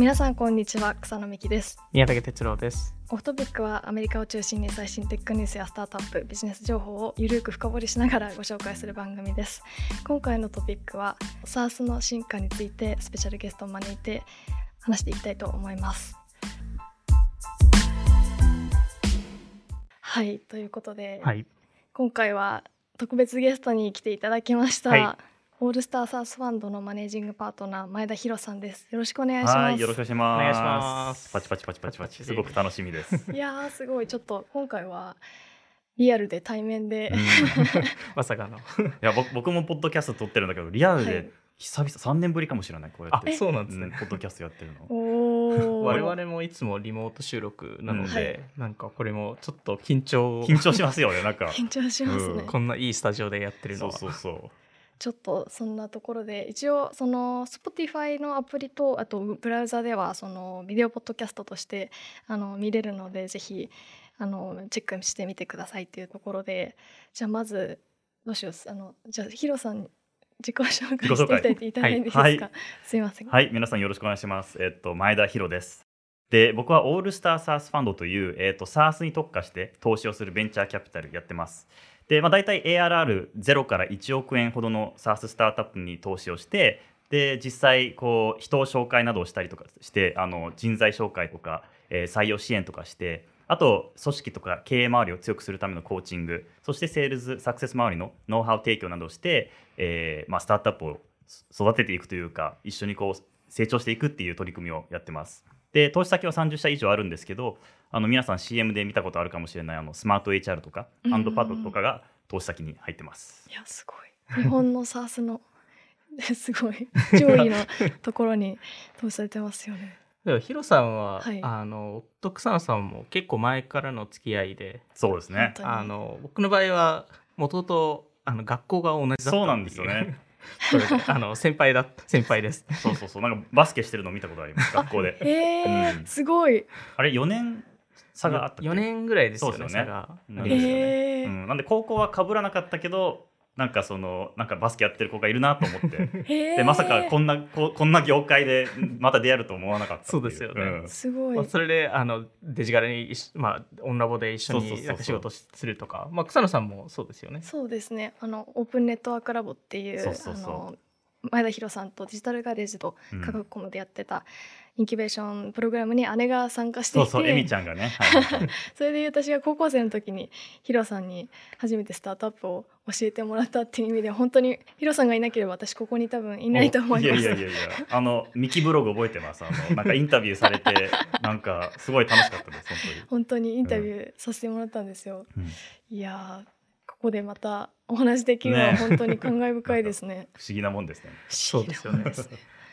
皆さんこんにちは草野美希です。宮武哲郎です。オフトピックはアメリカを中心に最新テックニュースやスタートアップビジネス情報をゆるく深掘りしながらご紹介する番組です。今回のトピックは SARS の進化についてスペシャルゲストを招いて話していきたいと思います。はいということで、はい。今回は特別ゲストに来ていただきました、はいオールスターサースファンドのマネージングパートナー前田博さんです。よろしくお願いします。はい、よろしくお願いします。お願いします。パチパチパチパチパチ、すごく楽しみです。いやーすごい。ちょっと今回はリアルで対面で、まさかの。や、僕、僕もポッドキャスト撮ってるんだけど、リアルはい。で久々、三年ぶりかもしれない、こうやあって。そうなんですね。うんポッドキャストやってるの。おお 我々もいつもリモート収録なのうんで、なんかこれもちょっと緊張。緊張しますよね、なんか。緊張しますね、うん。こんないいスタジオでやってるのそうはそうそう。ちょっとそんなところで一応その Spotify のアプリとあとブラウザではそのビデオポッドキャストとしてあの見れるのでぜひあのチェックしてみてくださいっていうところで。じゃあまずどうしよう。あのじゃあヒロさんに自己紹介していただいていいですか、はいはいすいませんはい、皆さんよろしくお願いします。えっと、前田博です。で、僕はオールスターサースファンドという、えっと、サースに特化して投資をするベンチャーキャピタルやってます。で、まあ、大体 ARR0 から1億円ほどのサーススタートアップに投資をして、で、実際、こう、人を紹介などをしたりとかして、あの、人材紹介とか、えー採用支援とかして、あと、組織とか経営周りを強くするためのコーチング、そしてセールス、サクセス周りのノウハウ提供などをして、えーまあ、スタートアップを育てていくというか一緒にこう成長していくっていう取り組みをやってます。で投資先は30社以上あるんですけどあの皆さん CM で見たことあるかもしれないあのスマート HR とかうん。ハンドパッドとかが投資先に入ってます。いやすごい。日本の SARS の すごい上位のところに投資されてますよね。でもヒロさんは、はい。あの夫草野さんも結構前からの付き合いでそうですね。あの僕の場合は元々あの学校が同じだったそうなんですよね。あの先輩だ先輩です。そうそうそう。なんかバスケしてるの見たことあります学校で。えーうん。すごい。あれ4年差があったっけ4年ぐらいですよねそうですよね。差が。うん。ありうん、なんで高校は被らなかったけどなんかそのなんかバスケやってる子がいるなと思って。でまさかこんなここんな業界でまた出会えると思わなかったそうですよね。ん。すごい、まあ、それであのデジカルにまあ、オンラボで一緒そうそうそうそう。になんか仕事しするとか、まあ、草野さんもそうですよね。そうですね。あのオープンネットワークラボっていうそうそうそう。あの前田博さんとデジタルガレージとうん。科学コムでやってたインキュベーションプログラムに姉が参加していて。そうそうエミちゃんがね、はい それで私が高校生の時にヒロさんに初めてスタートアップを教えてもらったっていう意味で本当にヒロさんがいなければ私ここに多分いないと思います。やいやいやいや。あのミキブログ覚えてます。あのなんかインタビューされてなんかすごい楽しかったです本本当にインタビューさせてもらったんですよ、うん。いやーここでまたお話できるのはね。本当に感慨深いですね。不思議なもんですね。そうですよね。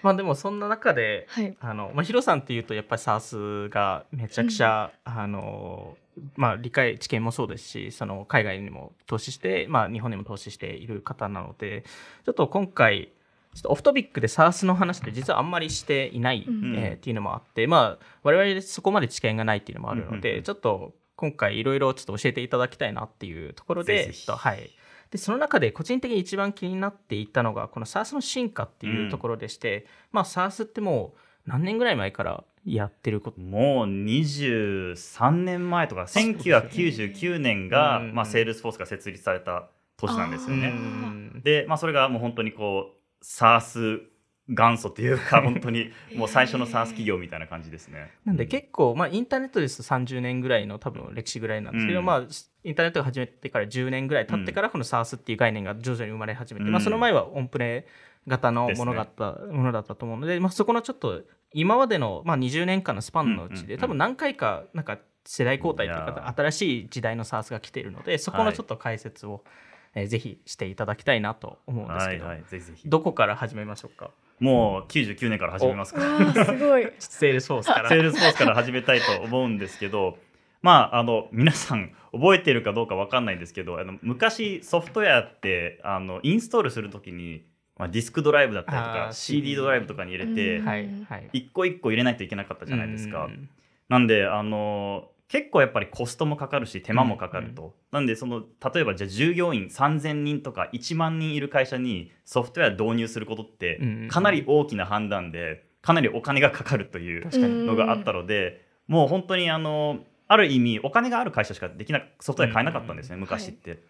まあでもそんな中ではい。あの、まあ、ヒロさんっていうとやっぱり SARS がめちゃくちゃ、あのまあ、理解知見もそうですしその海外にも投資して、まあ、日本にも投資している方なのでちょっと今回ちょっとオフトピックで SARS の話って実はあんまりしていない、うん。えーっていうのもあって、まあ、我々そこまで知見がないっていうのもあるので、うん。うんうんちょっと今回いろいろちょっと教えていただきたいなっていうところでぜひ。ちょっとはい。でその中で個人的に一番気になっていたのがこの SARS の進化っていうところでして、まあ SaaS ってもう何年ぐらい前からやってること？もう23年前とか1999年が、うん。まあ、セールスフォースが設立された年なんですよあね。ー。で、まあ、それがもう本当にこう SARS 元祖っていうか 本当にもう最初の SARS 企業みたいな感じですね。なんで結構、まあ、インターネットですと30年ぐらいの多分歴史ぐらいなんですけど、うん。まあ、インターネットが始めてから10年ぐらい経ってからこの SARS っていう概念が徐々に生まれ始めて、うん。まあ、その前はオンプレ型のものがあった、ものだったと思うので、まあ、そこのちょっと今までの、まあ、20年間のスパンのうちで多分何回かなんか世代交代というか新しい時代の SARS が来ているのでそこのちょっと解説を、えーぜひしていただきたいなと思うんですけど、はいはい、ぜひぜひ。どこから始めましょうか？もう99年から始めますかわあすごい。セールスフォースから。セールスフォースから始めたいと思うんですけど、まあ、あの皆さん覚えてるかどうかわかんないんですけどあの昔ソフトウェアってあのインストールするときに、まあ、ディスクドライブだったりとあかー CD ドライブとかに入れて、うん。はいはい。一個一個入れないといけなかったじゃないですか。うん。なんであの結構やっぱりコストもかかるし手間もかかると、なんでその例えばじゃあ従業員3000人とか1万人いる会社にソフトウェア導入することってうんかなり大きな判断でかなりお金がかかるというのがあったので、もう本当にあのある意味お金がある会社しかできなソフトウェア買えなかったんですね、うん昔って。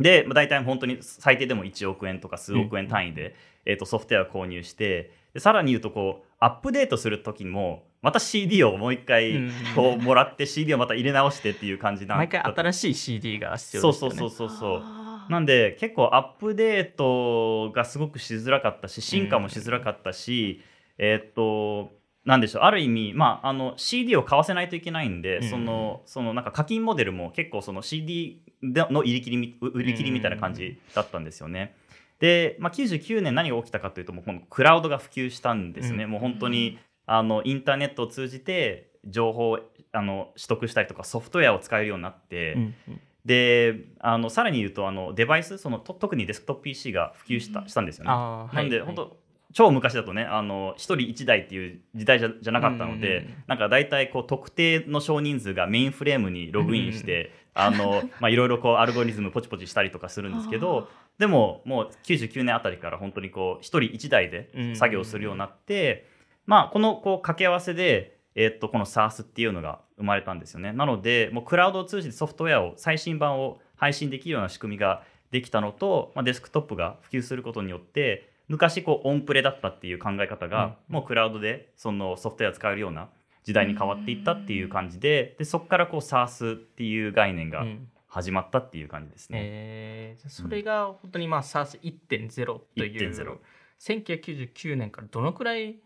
で、まあ、大体本当に最低でも1億円とか数億円単位で、えー、とソフトウェアを購入してでさらに言うとこうアップデートする時もまた CD をもう一回うん。こうもらって CD をまた入れ直してっていう感じなん毎回新しい CD が必要ですよね。そうそうそうそうなんで結構アップデートがすごくしづらかったし進化もしづらかったし、えーっとなんでしょう。ある意味、まあ、あの CD を買わせないといけないんで、うん。そのそのなんか課金モデルも結構その CD の売り切りみ売り切りみたいな感じだったんですよね。で、まあ、99年何が起きたかというともうこのクラウドが普及したんですね、うん。もう本当にあのインターネットを通じて情報をあの取得したりとかソフトウェアを使えるようになって、うんうん。であのさらに言うとあのデバイスそのと特にデスクトップ PC が普及したしたんですよね。なんで本当超昔だとねあの1人1台っていう時代じゃじゃなかったので、うんうんうん。なんか大体こう特定の少人数がメインフレームにログインして、あのまあいろいろこうアルゴリズムポチポチしたりとかするんですけど でももう99年あたりから本当にこう1人1台で作業するようになって、まあこのこう掛け合わせで、えーっとこの SARS っていうのが生まれたんですよね。なのでもうクラウドを通じてソフトウェアを最新版を配信できるような仕組みができたのと、まあ、デスクトップが普及することによって昔こうオンプレだったっていう考え方が、うん。もうクラウドでそのソフトウェア使えるような時代に変わっていったっていう感じででそこからこう SARS っていう概念がうん。始まったっていう感じですね。えー。じゃあそれが本当にまあ SARS1.0 という1.0 1999年からどのくらい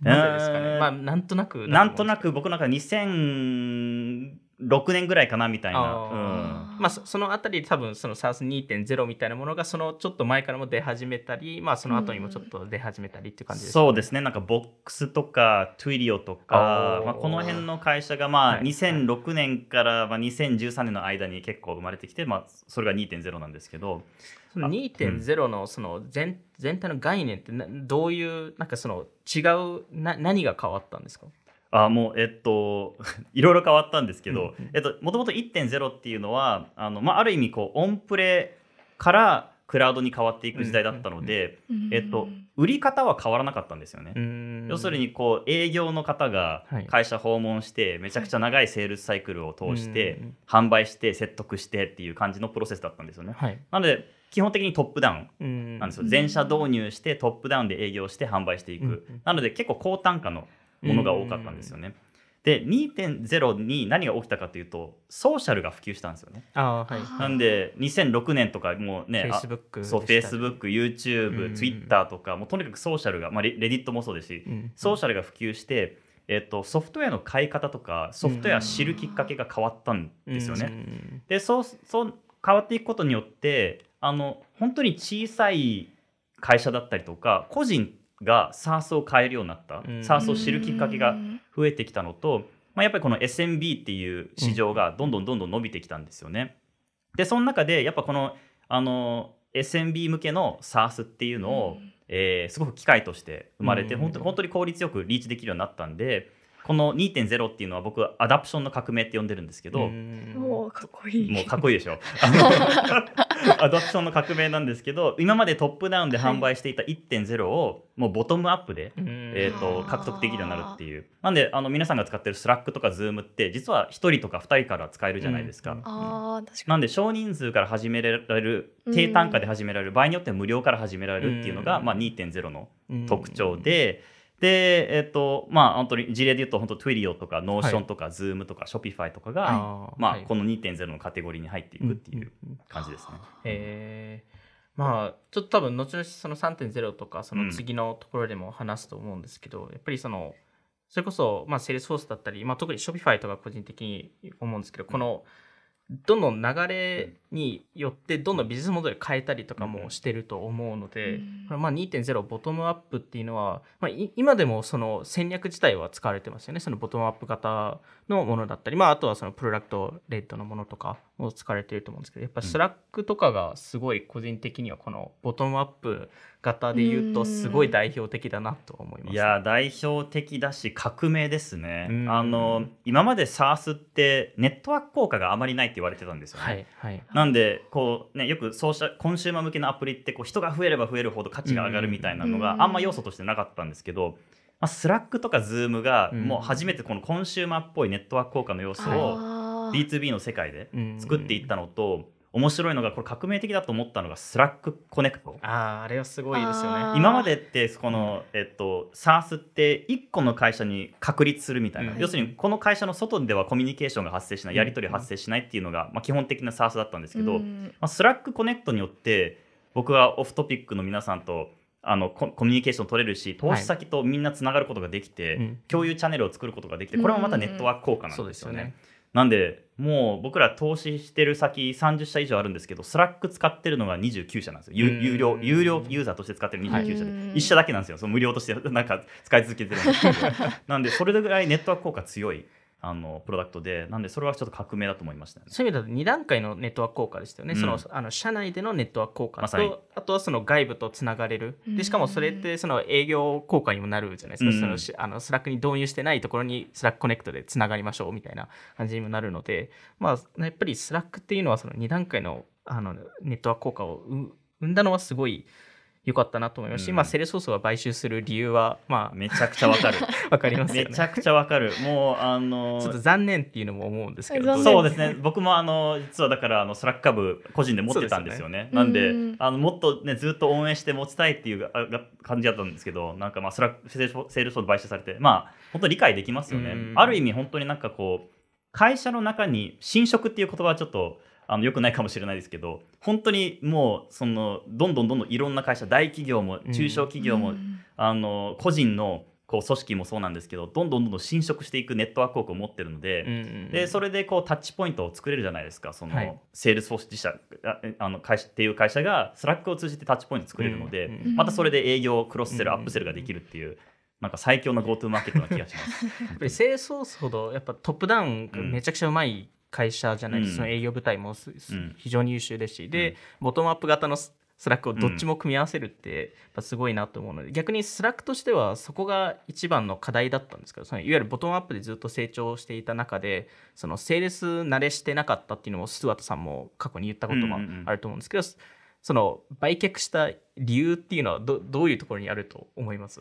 なぜですかね、えーまあなんとなくなんとなくく僕なんか2006年ぐらいかなみたいな。あー。まあそそのあたり多分その SaaS 2.0 みたいなものがそのちょっと前からも出始めたりまあその後にもちょっと出始めたりっていう感じですかね。そうですね。なんかボックスとか Twilio とかまあ、この辺の会社がまあはい2006年からまあ2013年の間に結構生まれてきて、まあ、それが2.0なんですけど。その2.0のその全全体の概念ってなどういうなんかその違うな何が変わったんですか？あもうえっと いろいろ変わったんですけど、うんうん。えっと、もともと1.0っていうのはあの、まあ、ある意味こうオンプレからクラウドに変わっていく時代だったので、えっと、売り方は変わらなかったんですよね。要するににこう営業の方がはい。会社訪問してめちゃくちゃ長いセールスサイクルを通してうん販売して説得してっていう感じのプロセスだったんですよね。はい。なので基本的にトップダウンうん。なんですよ。全社導入してトップダウンで営業して販売していく。なので結構高単価のものが多かったんですよね。で2.0に何が起きたかというとソーシャルが普及したんですよね。ああはい。あなんで2006年とかもうねあ Facebook そうでしたり。Facebook、YouTube、うん Twitter とかもうとにかくソーシャルが、まあ、レレディットもそうですし、うん。ソーシャルが普及して、えっと、ソフトウェアの買い方とかソフトウェア知るきっかけが変わったんですよね。うん。でそうそう変わっていくことによってあの本当に小さい会社だったりとか個人が SARS を買えるようになった、うん。SARS を知るきっかけが増えてきたのと、まあ、やっぱりこの SMB っていう市場がどんどんどんどん伸びてきたんですよね。でその中でやっぱこのあの SMB 向けの SARS っていうのを、えーすごく機会として生まれて、うん。本当に本当に効率よくリーチできるようになったんでこの2.0っていうのは僕は adoption の革命って呼んでるんですけど、うん。もうかっこいい。もうかっこいいでしょ adoption の革命なんですけど今までトップダウンで販売していた1.0をもうボトムアップで、うん。えー、と獲得できるようになるっていう。なんであの皆さんが使ってる Slack とか Zoom って実は1人とか2人から使えるじゃないですか、うん。なんで少人数から始められるうん低単価で始められる、場合によっては無料から始められるっていうのが、うん。まあ、2.0のうん。特徴で、でえっ、とまあ本当に事例で言うと本当 Twilio とか Notion とか Zoom とか Shopify とかが、あーまあ、はい。この2.0のカテゴリーに入っていくっていう感じですね。へえまあちょっと多分後々その3.0とかその次のところでも話すと思うんですけど、やっぱりそのそれこそまあセールスフォースだったり、まあ、特に Shopify とか個人的に思うんですけどこのどんどん流れによってどんどんビジネスモデル変えたりとかもしてると思うので、うん。これまあ2.0ボトムアップっていうのは、まあ、い今でもその戦略自体は使われてますよね。そのボトムアップ型のものだったり、まあ、あとはその product-led のものとかも使われていると思うんですけどやっぱ Slack とかがすごい個人的にはこのボトムアップ型で言うとすごい代表的だなと思います、いやー代表的だし革命ですね、うん。あの今まで SARS ってネットワーク効果があまりない言われてたんですよね、はいはい。なんでこう、ね、よくソーシャコンシューマー向けのアプリってこう人が増えれば増えるほど価値が上がるみたいなのうん。があんま要素としてなかったんですけどまあ、 Slack とか Zoom がうん。もう初めてこのコンシューマーっぽいネットワーク効果の要素をあー。B2B の世界でうん。作っていったのと面白いのがこれ革命的だと思ったのが Slack Connect。あああれはすごいですよね。今までってこの、えっと、SARS って1個の会社に確立するみたいな、うん。要するにこの会社の外ではコミュニケーションが発生しないやり取り発生しないっていうのが、まあ、基本的な SARS だったんですけど、うん。まあ、 Slack Connect によって僕は Off Topic の皆さんとあのココミュニケーション取れるし投資先とみんなつながることができて、うん。共有チャンネルを作ることができてこれもまたネットワーク効果なんでよね。ですすよねなんでもう僕ら投資してる先30社以上あるんですけど Slack 使ってるのが29社なんですよ。有料有料ユーザーとして使ってる29社でうん1社だけなんですよ。その無料としてなんか使い続けてるんですけど。なんでそれぐらいネットワーク効果強いあのプロダクトでなんでそれはちょっと革命だと思いましたね。そういう意味だと2段階のネットワーク効果ですよね、うん。そのあの社内でのネットワーク効果と、あとはその外部とつながれる、でしかもそれってその営業効果にもなるじゃないですか、うん。そのしあのスラックに導入してないところにスラックコネクトでつながりましょうみたいな感じにもなるので、まあ、やっぱりスラックっていうのはその2段階のあのネットワーク効果を生生んだのはすごい良かったなと思いますし、うんまあ、セレソースが買収する理由はまめちゃくちゃわかる。あ分かりますよね。めちゃくちゃわかる。もうあのちょっと残念っていうのも思うんですけど、そうですね。僕もあの実はだからあのスラック株個人で持ってたんですよね。そうなんであのもっとねずっと応援して持ちたいっていうあが感じだったんですけど、なんかまあスラックセールスフォセールスフォースに買収されて、まあ本当理解できますよね。うんある意味本当になんかこう会社の中に侵食っていう言葉はちょっとあの良くないかもしれないですけど、本当にもうそのどんどんどんどんいろんな会社、大企業も中小企業も、うん。あの個人のこう組織もそうなんですけどどんどんどんどん侵食していくネットワークを持ってるので,、うんうんでそれでこうタッチポイントを作れるじゃないですかその、はい。セールスフォース自社ああの会社っていう会社がスラックを通じてタッチポイント作れるので、うんうんまたそれで営業クロスセル、うんアップセルができるっていうなんか最強の GoTo マーケットな気がします。やっぱりセールスフォースほどやっぱトップダウンがめちゃくちゃうまい会社じゃないですか、うん。その営業部隊もうん。非常に優秀ですし、で、うん。ボトムアップ型のススラックをどっちも組み合わせるってやっぱすごいなと思うので逆にスラックとしてはそこが一番の課題だったんですけどそのいわゆるボトムアップでずっと成長していた中でそのセールス慣れしてなかったっていうのもスチュワートさんも過去に言ったこともうんうんうん。あると思うんですけど、その売却した理由っていうのはどどういうところにあると思います？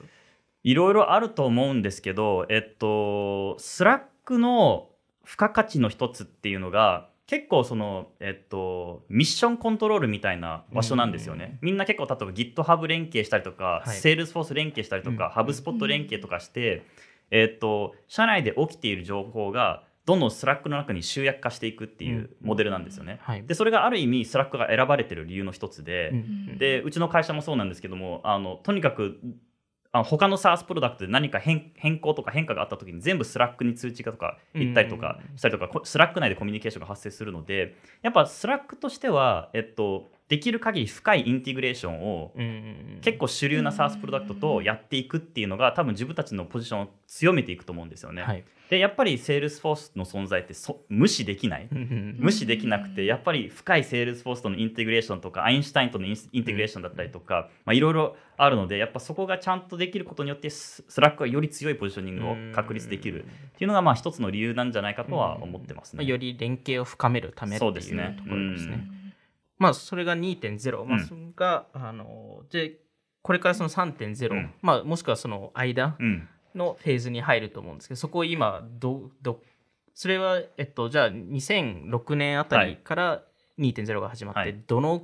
いろいろあると思うんですけど、えっと、スラックの付加価値の一つっていうのが結構その、えっと、ミッションコントロールみたいな場所なんですよね。みんな結構例えば GitHub 連携したりとか、はい。Salesforce 連携したりとか、うん HubSpot 連携とかして、えっと、社内で起きている情報がどんどんスラックの中に集約化していくっていうモデルなんですよね。はい。でそれがある意味スラックが選ばれてる理由の一つで、うん。でうちの会社もそうなんですけどもあのとにかくあの他の SaaS プロダクトで何か変変更とか変化があった時に全部スラックに通知がとか行ったりとかしたりとか、こスラック内でコミュニケーションが発生するのでやっぱスラックとしては、えっと、できる限り深いインテグレーションを結構主流な SaaS プロダクトとやっていくっていうのが多分自分たちのポジションを強めていくと思うんですよね。はいでやっぱり Salesforce の存在ってそ無視できない。無視できなくてやっぱり深いセールスフォースとのインテグレーションとかアインシュタインとのインインテグレーションだったりとかまあいろいろあるのでやっぱそこがちゃんとできることによってススラックはより強いポジショニングを確立できるっていうのがまあ一つの理由なんじゃないかとは思ってますね。まあより連携を深めるためっていううそですねところですね。うんまあそれが2.0、まあうん。それが、あのでこれからその3.0、うん。まあもしくはその間うん。のフェーズに入ると思うんですけど、そこを今どどそれはえっとじゃあ2006年あたりから2.0が始まって、はい。どの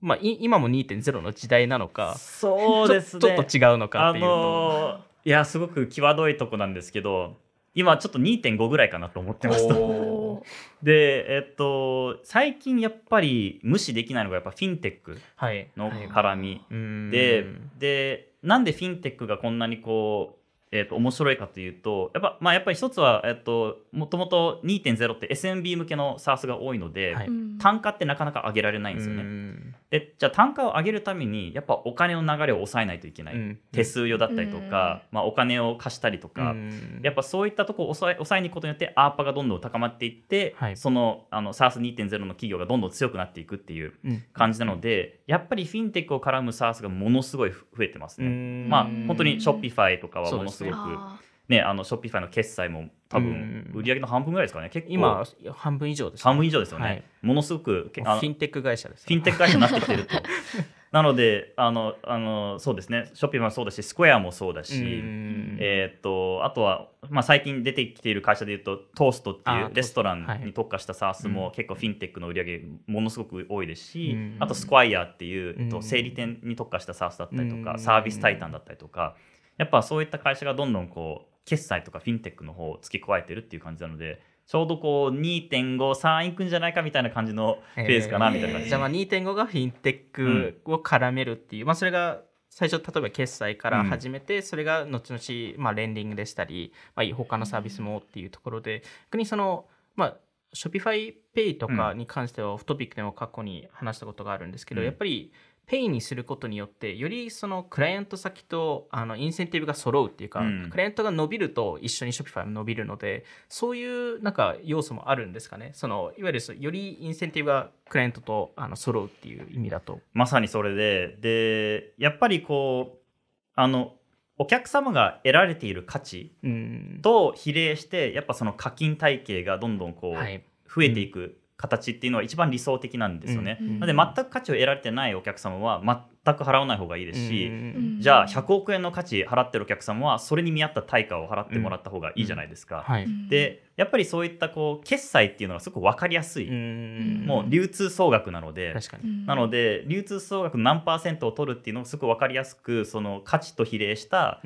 まあい今も2.0の時代なのか、そうですね。ちょっと違うのかあっていうと。のーいやすごく際どいとこなんですけど今ちょっと2.5ぐらいかなと思ってますでえっと最近やっぱり無視できないのがやっぱフィンテックはい。のはい。絡み。うん。ででなんでフィンテックがこんなにこう、えー、と面白いかというとやっぱ,、まあ、やっぱり一つは、えっともともと2.0って SMB 向けの SARS が多いので、はい。うん。単価ってなかなか上げられないんですよね。うんでじゃあ単価を上げるためにやっぱお金の流れを抑えないといけない、うん。手数料だったりとか、まあ、お金を貸したりとか、うん。やっぱそういったところを抑え抑えに行くことによってアーパがどんどん高まっていって、はい。そのあの SARS2.0 の企業がどんどん強くなっていくっていううん。感じなので、やっぱりフィンテックを絡む SARS がものすごい増えてますね。うん。まあ本当に Shopify とかはものすごくね。あの Shopify の決済も多うん。分売り上げの半分ぐらいですかね。結構。今半分以上です、ね、半分以上ですよね、はい。ものすごくフィンテック会社です、フィンテック会社になってきてると。なのであのあのそうですね。ショッピングもそうだしスクエアもそうだし、うん。えーっとあとは、まあ、最近出てきている会社でいうとトーストっていうレストランに特化した SaaS も結構フィンテックの売り上げものすごく多いですし、うん。あとスクワイヤーっていう、えっとうん。整理店に特化した SaaS だったりとか、うん。サービスタイタンだったりとかやっぱそういった会社がどんどんこう決済とかフィンテックの方を付け加えてるっていう感じなのでちょうどこう2.53いくんじゃないかみたいな感じのペースかなみたいな感じ、じゃあまあ2.5がフィンテックを絡めるっていう、まあそれが最初例えば決済から始めて、それが後々まあレンディングでしたり、まあ、他のサービスもっていうところで逆にそのまあ Shopify Pay とかに関してはオフトピックでも過去に話したことがあるんですけど、うん。やっぱりペイにすることによってよりそのクライアント先とあのインセンティブが揃うっていうか、うん。クライアントが伸びると一緒に Shopify も伸びるのでそういうなんか要素もあるんですかね。そのいわゆるそよりインセンティブがクライアントとあの揃うっていう意味だと。まさにそれででやっぱりこうあのお客様が得られている価値うん。と比例してやっぱその課金体系がどんどんこうはい。増えていく形っていうのは一番理想的なんですよね。うんなので全く価値を得られてないお客様は全く払わない方がいいですし、うんじゃあ100億円の価値払ってるお客様はそれに見合った対価を払ってもらった方がいいじゃないですか。はい。でやっぱりそういったこう決済っていうのがすごく分かりやすい、うんもう流通総額なので。確かに。なので流通総額の何パーセントを取るっていうのをすごく分かりやすくその価値と比例した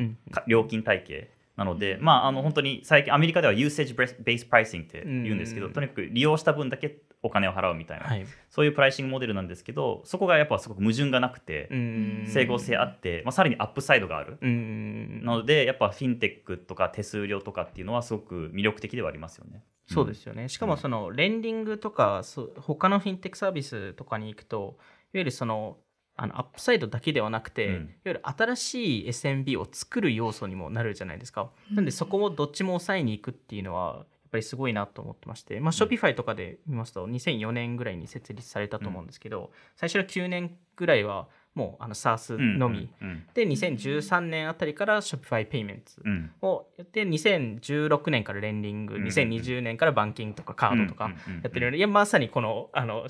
料金体系なので、まあ、あの本当に最近アメリカでは usage based pricing って言うんですけど、うんとにかく利用した分だけお金を払うみたいな、はい。そういうプライシングモデルなんですけどそこがやっぱすごく矛盾がなくて、うん整合性あって、まあ、さらにアップサイドがある。うんなのでやっぱフィンテックとか手数料とかっていうのはすごく魅力的ではありますよね。そうですよね。しかもそのレンディングとかそう他のフィンテックサービスとかに行くといわゆるそのあのアップサイドだけではなくて、うん。いわゆる新しい SMB を作る要素にもなるじゃないですか。なんでそこもどっちも抑えに行くっていうのはやっぱりすごいなと思ってまして、まあ、Shopify とかで見ますと2004年ぐらいに設立されたと思うんですけど、最初の9年ぐらいはもうあの SaaS うんのみ、うんで2013年あたりから Shopify Payments うん。をやって2016年からレンディング、うん。2020年からバンキングとかカードとかうんうんうんやってるので、いやまさにこのあの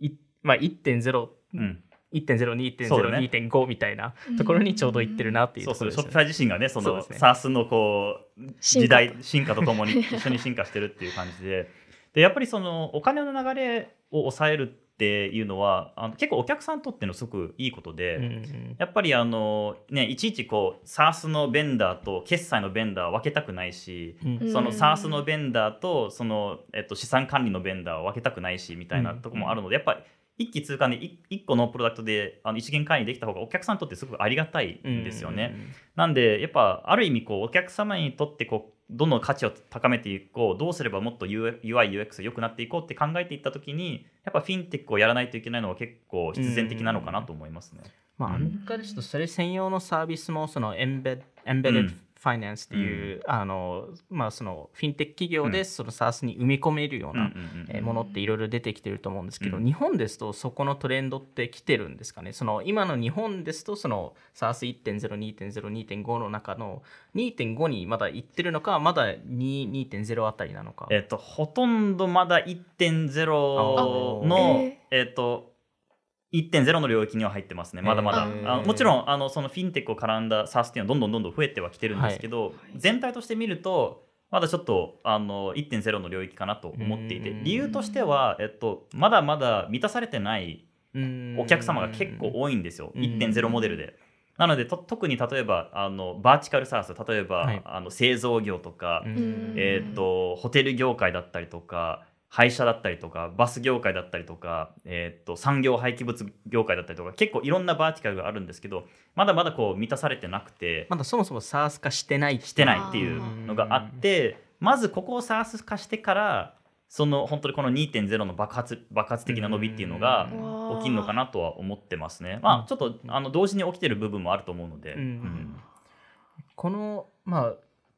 い、まあ、1.0、うん1.0、2.0、そうだね2.5みたいなところにちょうどいってるなっていうそうそう、ところですショッピファイ自身がね、その SARS のこう時代、進化とともに一緒に進化してるっていう感じで、でやっぱりそのお金の流れを抑えるっていうのは、あの結構お客さんにとってのすごくいいことで、うんうんやっぱりあの、ね、いちいちこう SARS のベンダーと決済のベンダーを分けたくないし、うんそのうん SARS のベンダーとその、えっと、資産管理のベンダーを分けたくないしみたいなところもあるので、やっぱり一気通貫で一一個のプロダクトであの一元管理できた方がお客さんにとってすごくありがたいんですよね。なんでやっぱある意味こうお客様にとってこうどんどん価値を高めていこうどうすればもっと UIUX が良くなっていこうって考えていった時にやっぱフィンテックをやらないといけないのは結構必然的なのかなと思いますね。まあ、アメリカですとそれ専用のサービスもそのエンベエンベデッドうんファイナンスっていう、あのまあそのフィンテック企業でその SaaS に埋め込めるような、うんうんうんえーものっていろいろ出てきてると思うんですけど、うん。日本ですとそこのトレンドって来てるんですかね。その今の日本ですとその SARS1.02.02.5 の中の2.5にまだ行ってるのかまだ2.0あたりなのか。えっと、ほとんどまだ1.0あのへ、えっと、1.0の領域には入ってますね、まだまだ。へーあのもちろんあのそのフィンテックを絡んだ SaaS っていうのはどんどんどんどん増えてはきてるんですけど、全体として見ると、まだちょっとあの1.0の領域かなと思っていて。うん。理由としては、えっと、まだまだ満たされてないうん。お客様が結構多いんですよ、うん。1.0モデルで。なのでと特に例えばあのバーチカルサース例えば、はい。あの製造業とか、うん。えー、とホテル業界だったりとか廃車だったりとかバス業界だったりとか、えー、と産業廃棄物業界だったりとか結構いろんなバーティカルがあるんですけどまだまだこう満たされてなくてまだそもそも SaaS 化してないしてないっていうのがあってまずここを SaaS 化してからその本当にこの2.0の爆発爆発的な伸びっていうのがうん。起きるのかなとは思ってますね。まあちょっとあの同時に起きてる部分もあると思うので。うん。うん。このまあ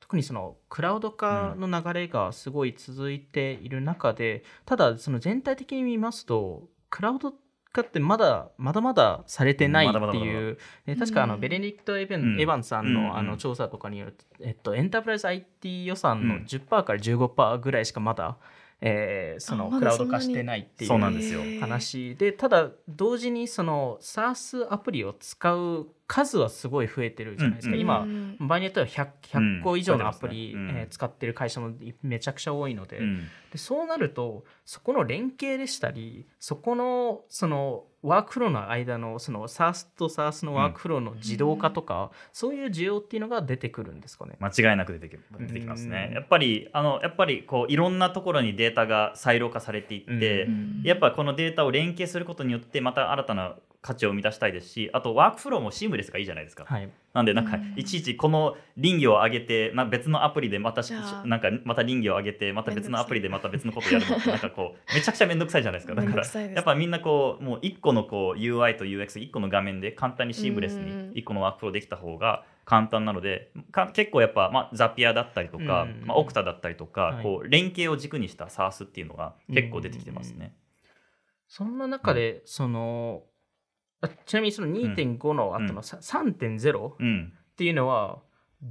特にそのクラウド化の流れがすごい続いている中で、ただその全体的に見ますとクラウド化ってまだまだまだされてないっていう。え確かあのうんベネディクト・エヴァン,、うん。エヴァンさんうんうんのあの調査とかによると、えっと、エンタープライズ IT 予算のうん。10%から15%ぐらいしかまだえーそのクラウド化してないっていう話でただ同時にその SaaS アプリを使う数はすごい増えてるじゃないですか、うん今うん。場合によっては 100, 100個以上のアプリ、うん。増え使ってる会社もめちゃくちゃ多いので,、うん。でそうなるとそこの連携でしたりそこのそのワークフローの間のその SaaS と SaaS のワークフローの自動化とか、そういう需要っていうのが出てくるんですかね。間違いなく出てき出てきますね。うん。やっぱりあのやっぱりこういろんなところにデータがサイロ化されていって、うん。やっぱこのデータを連携することによってまた新たな価値を生み出したいですしあとワークフローもシームレスがいいじゃないですか、はい、なんでなんかうん。いちいちこの林業を上げてな別のアプリでまたなんかまた林業を上げてまた別のアプリでまた別のことをやるのって なんかこうめちゃくちゃ面倒くさいじゃないですか。だからやっぱみんなこうもう1個のこう UI と UX1 個の画面で簡単にシームレスにうん。1個のワークフローできた方が簡単なのでか結構やっぱ、まあ、ザピアだったりとか、うん。まあ、オクタだったりとか、はい。こう連携を軸にした SARS っていうのが結構出てきてますね。そんな中で、そのあちなみにその2.5の後のさ3.0っうん、ていうのは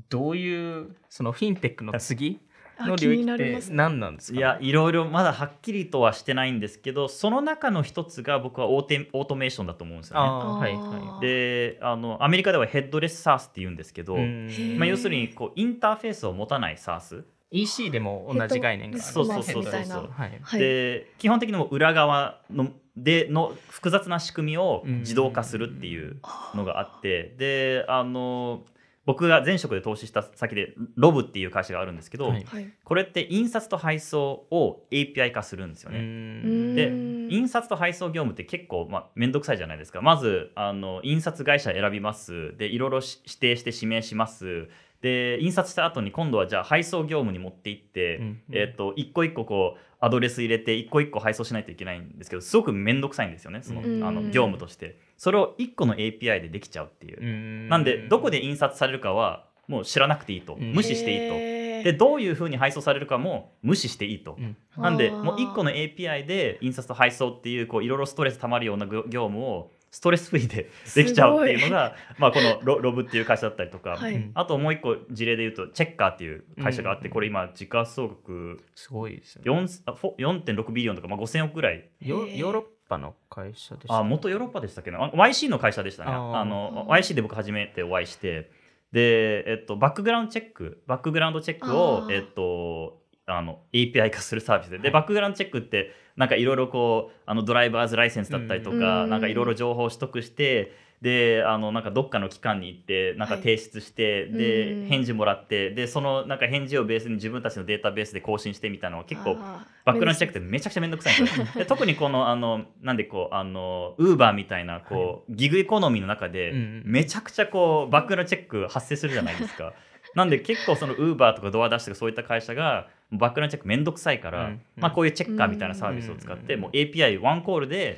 どういうそのフィンテックの次の領域ってなりますね。何なんですか、いやいろいろまだはっきりとはしてないんですけどその中の一つが僕はオーテオートメーションだと思うんですよね。はいあはーであのアメリカではヘッドレス SARS って言うんですけど、まあ、要するにこうインターフェースを持たない SARS、EC でも同じ概念があるそうそうそうそうはいはい。で基本的にもう裏側のでの複雑な仕組みを自動化するっていうのがあってであの僕が前職で投資した先でロブっていう会社があるんですけど、はい。はいこれって印刷と配送を API 化するんですようね。ん。でうん印刷と配送業務って結構まあ面倒くさいじゃないですか。まずあの印刷会社選びます。でいろいろし指定して指名しますで印刷した後に今度はじゃあ配送業務に持って行って、うんえっと一個一個こうアドレス入れて一個一個配送しないといけないんですけどすごく面倒くさいんですよねその,、うん。あの業務として。それを一個の API でできちゃうっていう、うん。なんでどこで印刷されるかはもう知らなくていいと、うん。無視していいと。でどういうふうに配送されるかも無視していいと、うん。なんでもう1個の API で印刷と配送っていうこういろいろストレスたまるような業業務をストレスフリーでできちゃうっていうのが、まあ、このロロブっていう会社だったりとか、はい。うん。あともう1個事例で言うとチェッカーっていう会社があって、うん。これ今時価総額すごいですよね。4あフォ4.6ビリオンとか、まあ、5000億ぐらい。ヨへー。ヨーロッパの会社でしたあ元ヨーロッパでしたっけな？あ YC の会社でしたね。あの YC で僕初めてお会いして。で、えっと、バックグラウンドチェックバックグラウンドチェックをえっと、あの API 化するサービスで。で、はい。バックグラウンドチェックってなんかいろいろこうあのドライバーズライセンスだったりとか、うん。なんかいろいろ情報を取得してであのなんかどっかの機関に行ってなんかはい提出して、うん。で返事もらってでそのなんか返事をベースに自分たちのデータベースで更新してみたいなのは結構バックグラウンドチェックってめちゃくちゃめんどくさいんですよ。で特にこのあのなんでこうあのウーバーみたいなこう、ギグエコノミーの中で、うん。めちゃくちゃこうバックグラウンドチェック発生するじゃないですか。なんで結構そのウーバーとかドアダッシュとかそういった会社がバックグラウンドチェックめんどくさいから、うんまあ、こういうチェッカーみたいなサービスを使って、うん。もう API ワンコールで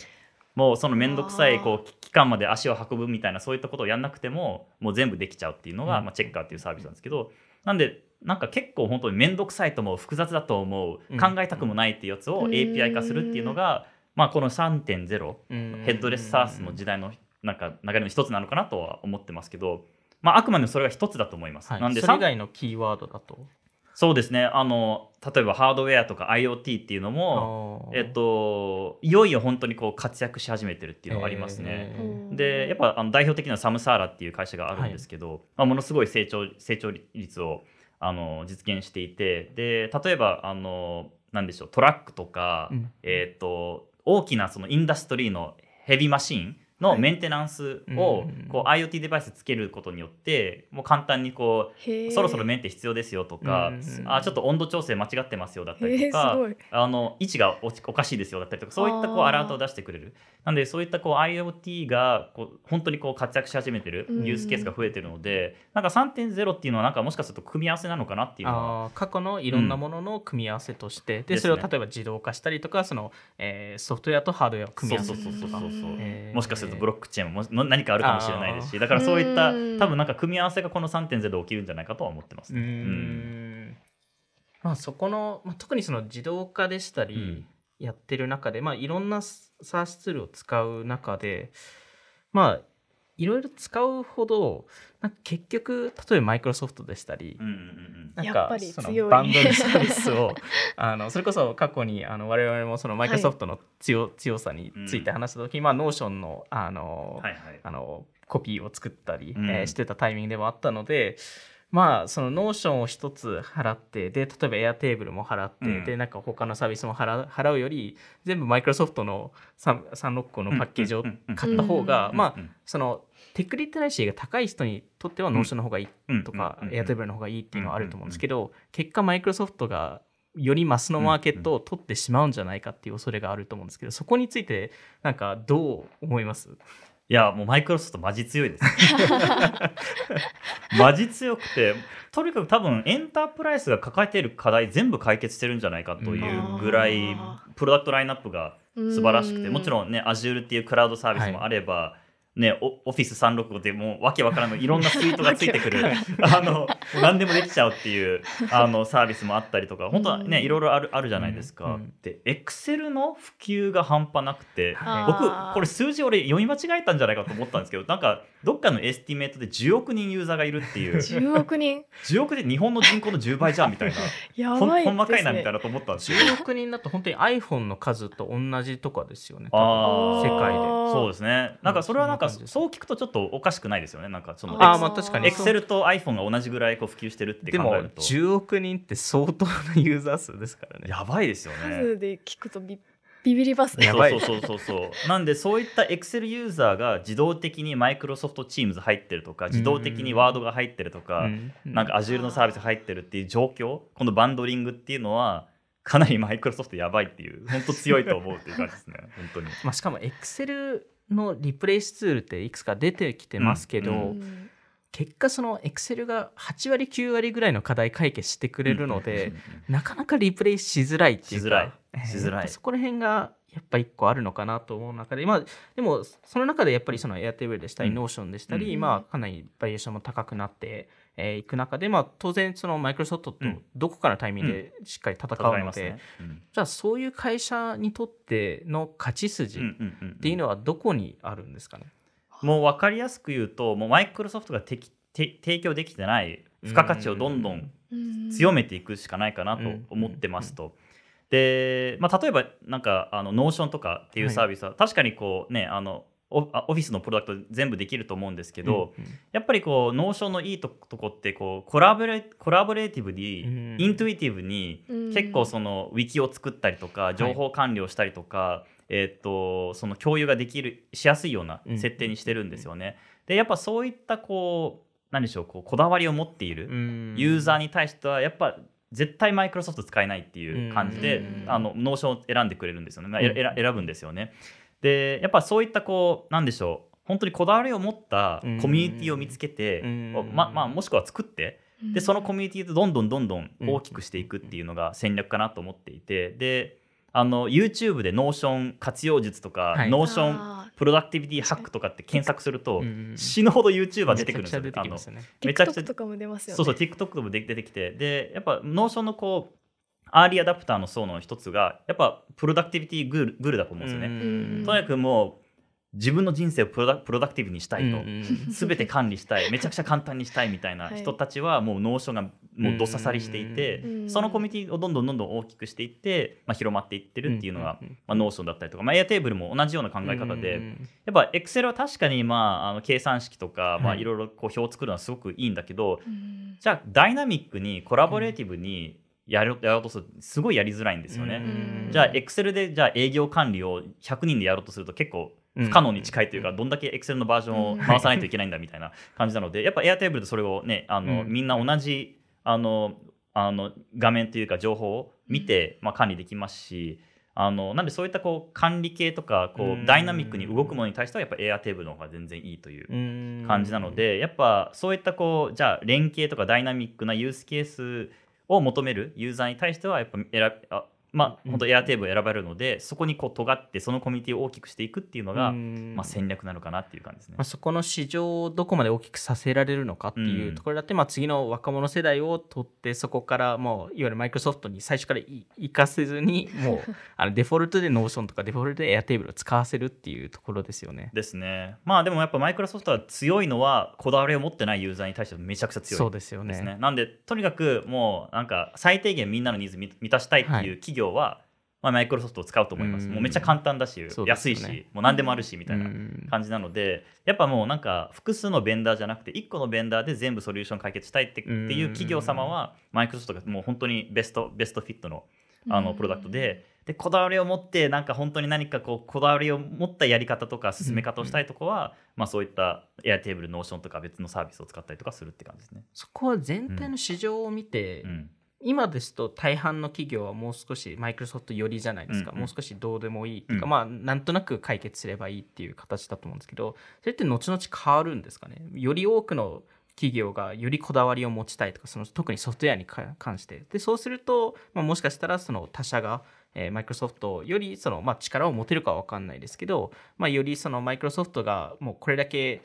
もうそのめんどくさいこう機関まで足を運ぶみたいなそういったことをやんなくてももう全部できちゃうっていうのが、うん。まあ、チェッカーっていうサービスなんですけどなんでなんか結構本当に面倒くさいと思う複雑だと思ううん。考えたくもないっていうやつをうん。API 化するっていうのが、まあ、この3.0うん。ヘッドレスサースの時代のなんか流れの一つなのかなとは思ってますけど、まあ、あくまでもそれが一つだと思います。はい、なんでそれ以外のキーワードだと？そうですね。あの例えばハードウェアとか IoT っていうのも、えっと、いよいよ本当にこう活躍し始めてるっていうのがありますね。えー。でやっぱあの代表的なサムサーラっていう会社があるんですけど、まあ、ものすごい成長成長率をあの実現していてで例えばあのなんでしょうトラックとか、うん。えー、と大きなそのインダストリーのヘビーマシンのメンテナンスをうん。こう IoT デバイスつけることによってもう簡単にこうそろそろメンテ必要ですよとかうんあちょっと温度調整間違ってますよだったりとかあの位置がおおかしいですよだったりとかそういったこうアラートを出してくれる。なんでそういったこう IoT がこう本当にこう活躍し始めてるうん。ユースケースが増えてるので、なんか3.0っていうのはなんかもしかすると組み合わせなのかなっていうのは過去のいろんなものの組み合わせとして、でですね。それを例えば自動化したりとかその、えーソフトウェアとハードウェアを組み合わせるそうそうそうそうそうそう。えー。もしかするとブロックチェーンもも何かあるかもしれないですしだからそういったうん。多分なんか組み合わせがこの3.0で起きるんじゃないかとは思ってます。ね。ん。まあ、そこの、まあ、特にその自動化でしたり、うん。やってる中で、まあ、いろんな SaaS ツールを使う中で、まあ、いろいろ使うほどなんか結局例えばマイクロソフトでしたり、うんうんうんなんかそのバンドルサービスを あのそれこそ過去にあの我々もそのマイクロソフトの強,、強さについて話した時に、まあ、ノーションのあの、はいはい。あのコピーを作ったり、うん。えーしてたタイミングでもあったのでまあそのノーションを一つ払ってで例えばエアテーブルも払って、うん。でなんか他のサービスも払う払うより全部マイクロソフトの36個のパッケージを買った方が、うん。まあそのテクリテラシーが高い人にとってはノーションの方がいいあとか、エアテーブルの方がいいっていうのはあると思うんですけど、結果マイクロソフトがよりマスのマーケットを取ってしまうんじゃないかっていう恐れがあると思うんですけどそこについてなんかどう思います？いやもうマイクロソフトマジ強いです マジ強くてとにかく多分エンタープライズが抱えている課題全部解決してるんじゃないかというぐらいあプロダクトラインナップが素晴らしくてうん。もちろんね Azure っていうクラウドサービスもあれば、ね、オフィス365ってもうわけわからないいろんなスイートがついてくる。あの何でもできちゃうっていうあのサービスもあったりとか本当はねうんいろいろあるあるじゃないですか。うん。うんで Excel の普及が半端なくてはい。僕これ数字俺読み間違えたんじゃないかと思ったんですけどなんかどっかの estimate で10億人ユーザーがいるっていう。10億人。10億で日本の人口の10倍じゃんみたいな。やばいほんまかいなみたいななと思ったんですよ。10億人だと本当に iPhone の数と同じとかですよねあー。世界で。そうですね。なんかそれはなんかそう聞くとちょっとおかしくないですよね。なんかそのあーまあ確かにエクセルと iPhone が同じぐらいこう普及してるってでも考えると。10億人って相当なユーザー数ですからね。やばいですよね。数で聞くとビビビりますねそうそうそうそうそう。なんでそういった Excel ユーザーが自動的に Microsoft Teams 入ってるとか自動的に Word が入ってるとか、うん。なんか Azure のサービス入ってるっていう状況このバンドリングっていうのはかなり Microsoft やばいっていう本当強いと思うっていう感じですね。本当に。まあ、しかも Excel のリプレイスツールっていくつか出てきてますけど、うん。うん結果その Excel が8割9割ぐらいの課題解決してくれるので、なかなかリプレイしづらいっていうか。しづらい。えーしづらい。やっぱそこら辺がやっぱ一個あるのかなと思う中で、まあ、でもその中でやっぱりその Airtable でしたり、うん。Notion でしたり、うんまあ、かなりバリエーションも高くなってい、えーいく中で、まあ、当然そのマイクロソフトとうん。どこかのタイミングでしっかり戦うので。うん。じゃあそういう会社にとっての勝ち筋っていうのはどこにあるんですかね、もう分かりやすく言うともうマイクロソフトが提供できてない付加価値をどんどんうん。強めていくしかないかなと思ってますと。で、まあ、例えばなんかあのノーションとかっていうサービスは確かにこうねあのオフィスのプロダクト全部できると思うんですけど、うんうん。やっぱりこうノーションのいいととこってこうコラボレ collaborative に、うん intuitive にうん。結構そのウィキを作ったりとか情報管理をしたりとか、えー、とその共有ができるしやすいような設定にしてるんですよね。でやっぱそういったこう何でしょうこうこだわりを持っているうん。ユーザーに対してはやっぱ絶対マイクロソフト使えないっていう感じで、うん。あのノーションを選んでくれるんですよね、まあ、選選ぶんですよね。でやっぱそういったこうなんでしょう本当にこだわりを持ったコミュニティを見つけて、うん。ままあ、もしくは作ってでそのコミュニティとどんどんどんどん大きくしていくっていうのが戦略かなと思っていてであの YouTube でノーション活用術とか、はい。 Notion あ productivity hack とかって検索すると、うん死ぬほど YouTuber 出てくるんですよ。めちゃくちゃ TikTok とかも出ますよね。そうそう TikTok とも出出てきて。でやっぱ Notion のこうアーリーアダプターの層の一つがやっぱ productivity guru guru だと思うんですよね。うんとにかくもう自分の人生をプロダ productive にしたいと、うんうん。全て管理したい。めちゃくちゃ簡単にしたいみたいなはい。人たちはもう Notion がもうどっ刺さりしていて、うん。そのコミュニティをどんどんどんどん大きくしていって、まあ、広まっていってるっていうのが、うんうんうんまあ、 Notion だったりとか、まあ、 Airtable も同じような考え方で、うんやっぱ Excel は確かに、まあ、あの計算式とか、まあ、はいいろいろこう表を作るのはすごくいいんだけど、うん。じゃあダイナミックに collaborative にやろうやろうとするとすごいやりづらいんですよね。うんじゃあ Excel でじゃあ営業管理を100人でやろうとすると結構不可能に近いというか、うん。どんだけ Excel のバージョンを回さないといけないんだみたいな感じなので、やっぱ Airtable でそれをねあの、うん。みんな同じあのあの画面というか情報を見て、まあ、管理できますしあのなんでそういったこう管理系とかこうダイナミックに動くものに対してはやっぱ Airtable の方が全然いいといううん。感じなので、やっぱそういったこうじゃあ連携とかダイナミックなユースケースを求めるユーザーに対してはやっぱ選びあまあうん本当 Airtable 選ばれるのでそこにこう尖ってそのコミュニティを大きくしていくっていうのが、うんまあ、戦略なのかなっていう感じですねまあ、。そこの市場をどこまで大きくさせられるのかっていうところだって、まあ、次の若者世代を取ってそこからもういわゆるマイクロソフトに最初からい行かせずに もうあのデフォルトで Notion とかデフォルトで Airtable を使わせるっていうところですよね。ですね。まあでもやっぱマイクロソフトは強いのはこだわりを持ってないユーザーに対してめちゃくちゃ強いそうですよね。ですね。なんでとにかくもうなんか最低限みんなのニーズ満満たしたいっていう企業は、まあ、マイクロソフトを使うと思います。うん。もうめっちゃ簡単だし、安いしもう何でもあるしみたいなうん。感じなのでやっぱもうなんか複数のベンダーじゃなくて1個のベンダーで全部ソリューション解決したいってっていう企業様はマイクロソフトがもう本当に best best fit のあのプロダクトででこだわりを持ってなんか本当に何かこうこだわりを持ったやり方とか進め方をしたいとこは、まあ、そういった Airtable Notion とか別のサービスを使ったりとかするって感じですね。そこは全体の市場を見て、うん今ですと大半の企業はもう少しマイクロソフト寄りじゃないですか、うんうん。もう少しどうでもいいっていうか、うん。まあなんとなく解決すればいいっていう形だと思うんですけどそれって後々変わるんですかね。より多くの企業がよりこだわりを持ちたいとかその特にソフトウェアにか関して。でそうすると、まあ、もしかしたらその他社がマイクロソフトよりその、まあ、力を持てるかは分かんないですけど、まあ、よりそのマイクロソフトがもうこれだけ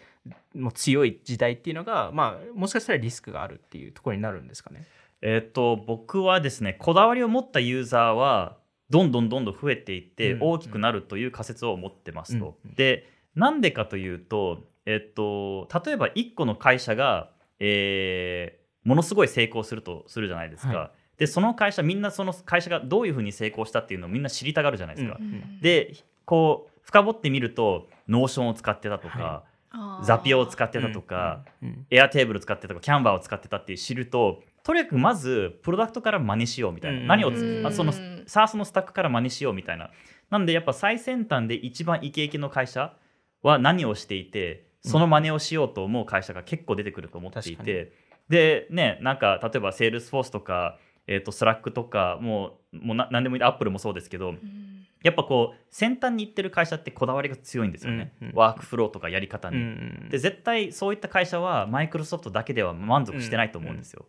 もう強い時代っていうのが、まあ、もしかしたらリスクがあるっていうところになるんですかね。えっと僕はですねこだわりを持ったユーザーはどんどんどんどん増えていってうん大きくなるという仮説を持ってますと。うんでなんでかというと、えっと、例えば1個の会社が、えーものすごい成功するとするじゃないですか。はでその会社みんなその会社がどういうふうに成功したっていうのをみんな知りたがるじゃないですか。うんでこう深掘ってみると Notion を使ってたとか、は Zapier を使ってたとか、うんうん Airtable 使ってたとか Canva を使ってたって知るととにかくまずプロダクトから真似しようみたいな、うん。何をうん。あその SARS のスタックから真似しようみたいな。なんでやっぱ最先端で一番イケイケの会社は何をしていてその真似をしようと思う会社が結構出てくると思ってい確て、でねなんか例えばセールスフォースとか、えー、と Slack とかもうもうな何でもいいアップルもそうですけどやっぱこう先端に行ってる会社ってこだわりが強いんですよね、うんうん。ワークフローとかやり方に。うん。で絶対そういった会社はマイクロソフトだけでは満足してないと思うんですよ。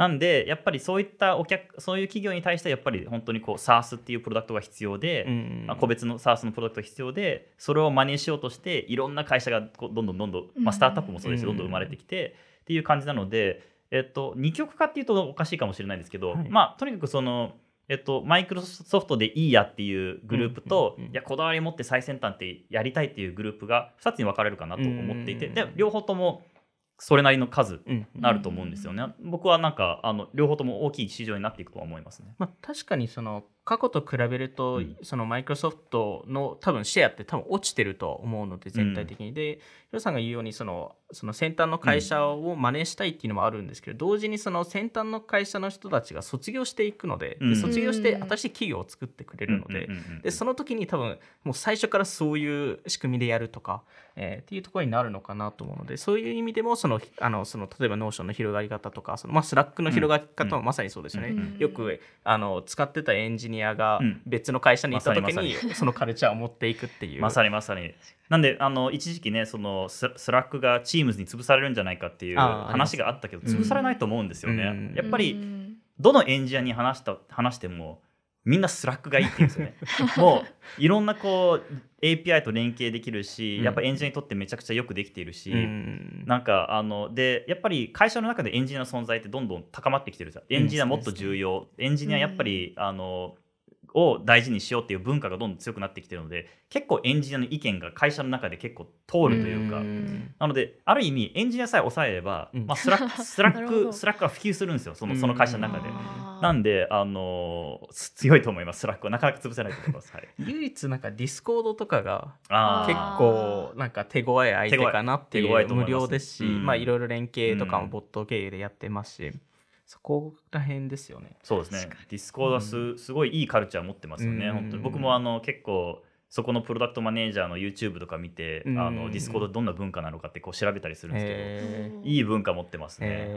なんでやっぱりそういったお客そういう企業に対してやっぱり本当にこう SARS っていうプロダクトが必要で、うんまあ個別の SARS のプロダクトが必要でそれを真似しようとしていろんな会社がこうどんどんどんどん、まあ、スタートアップもそうですしうんどんどん生まれてきてっていう感じなので、えっと、二極化っていうとおかしいかもしれないですけど、はい。まあとにかくそのえっと、マイクロソフトでいいやっていうグループと、いやこだわりを持って最先端ってやりたいっていうグループが2つに分かれるかなと思っていて、うん。で両方ともそれなりの数うんあると思うんですよね。僕はなんかあの両方とも大きい市場になっていくとは思いますね。まあ、確かにその過去と比べると、うん。そのマイクロソフトの多分シェアって多分落ちてるとは思うので全体的に、でヒロさんが言うようにそのその先端の会社を真似したいっていうのもあるんですけど、同時にその先端の会社の人たちが卒業していくので,で、うん。卒業してうん新しい企業を作ってくれるので,、うんうんうんうんでその時に多分もう最初からそういう仕組みでやるとか、えーっていうところになるのかなと思うのでそういう意味でもそのあのその例えば Notion の広がり方とかその、まあ、 Slack の広がり方もまさにそうですよね。うん。よくあの使ってたエンジニアがうん別の会社に行った時ににそのカルチャーを持っていくっていう。まさにまさに。なんであの一時期ねそのス Slack が Teams に潰されるんじゃないかっていう話があったけど潰されないと思うんですよね。うんやっぱりどのエンジニアに話した話してもみんな Slack がいいって言うんですよね。もういろんなこう API と連携できるし、うんやっぱエンジニアにとってめちゃくちゃよくできているし、うんなんかあのでやっぱり会社の中でエンジニアの存在ってどんどん高まってきてるじゃん。エンジニアもっと重要、エンジニアやっぱり、あのを大事にしようっていう文化がどんどん強くなってきてるので結構エンジニアの意見が会社の中で結構通るというか、ん。なのである意味エンジニアさえ抑えれば、うん。まあ、 Slack Slack Slack は普及するんですよそのその会社の中で。なんで、あのす強いと思います、 Slack は。なかなか潰せないと思います。はい、唯一なんか Discord とかが結構なんか手強い相手かなってい手強い手強う無料ですし、うん。まあいろいろ連携とかうん。もボット経由でやってますし、そこら辺ですよね。そうですね。 Discord はす,、すごいいいカルチャー持ってますよね。うん本当に僕もあの結構そこのプロダクトマネージャーの YouTube とか見て、うんあの Discord どんな文化なのかってこう調べたりするんですけど、へいい文化持ってますね。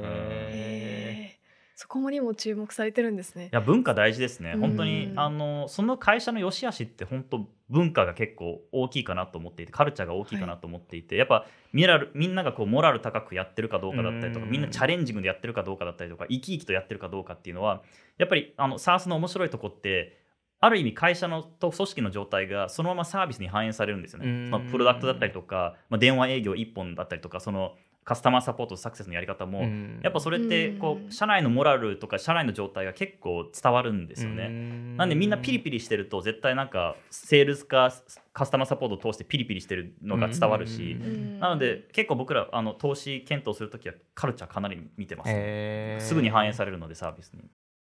そこにも注目されてるんですねい。や文化大事ですね。うん本当にあのその会社の良し悪しって本当文化が結構大きいかなと思っていて、カルチャーが大きいかなと思っていて、やっぱミラルみんながこうモラル高くやってるかどうかだったりとか、うんみんなチャレンジングでやってるかどうかだったりとか、生き生きとやってるかどうかっていうのは、やっぱりあの SARS の面白いとこって。ある意味会社のと組織の状態がそのままサービスに反映されるんですようんね。そのプロダクトだったりとか、まあ、電話営業1本だったりとかそのカスタマーサポートサクセスのやり方も、うん。やっぱそれってこうん。う社内のモラルとか社内の状態が結構伝わるんですよね。なんでみんなピリピリしてると絶対なんかセールスかカスタマーサポートを通してピリピリしてるのが伝わるし、うん。なので結構僕らあの投資検討するときはカルチャーかなり見てます、ね。すぐに反映されるのでサービスに。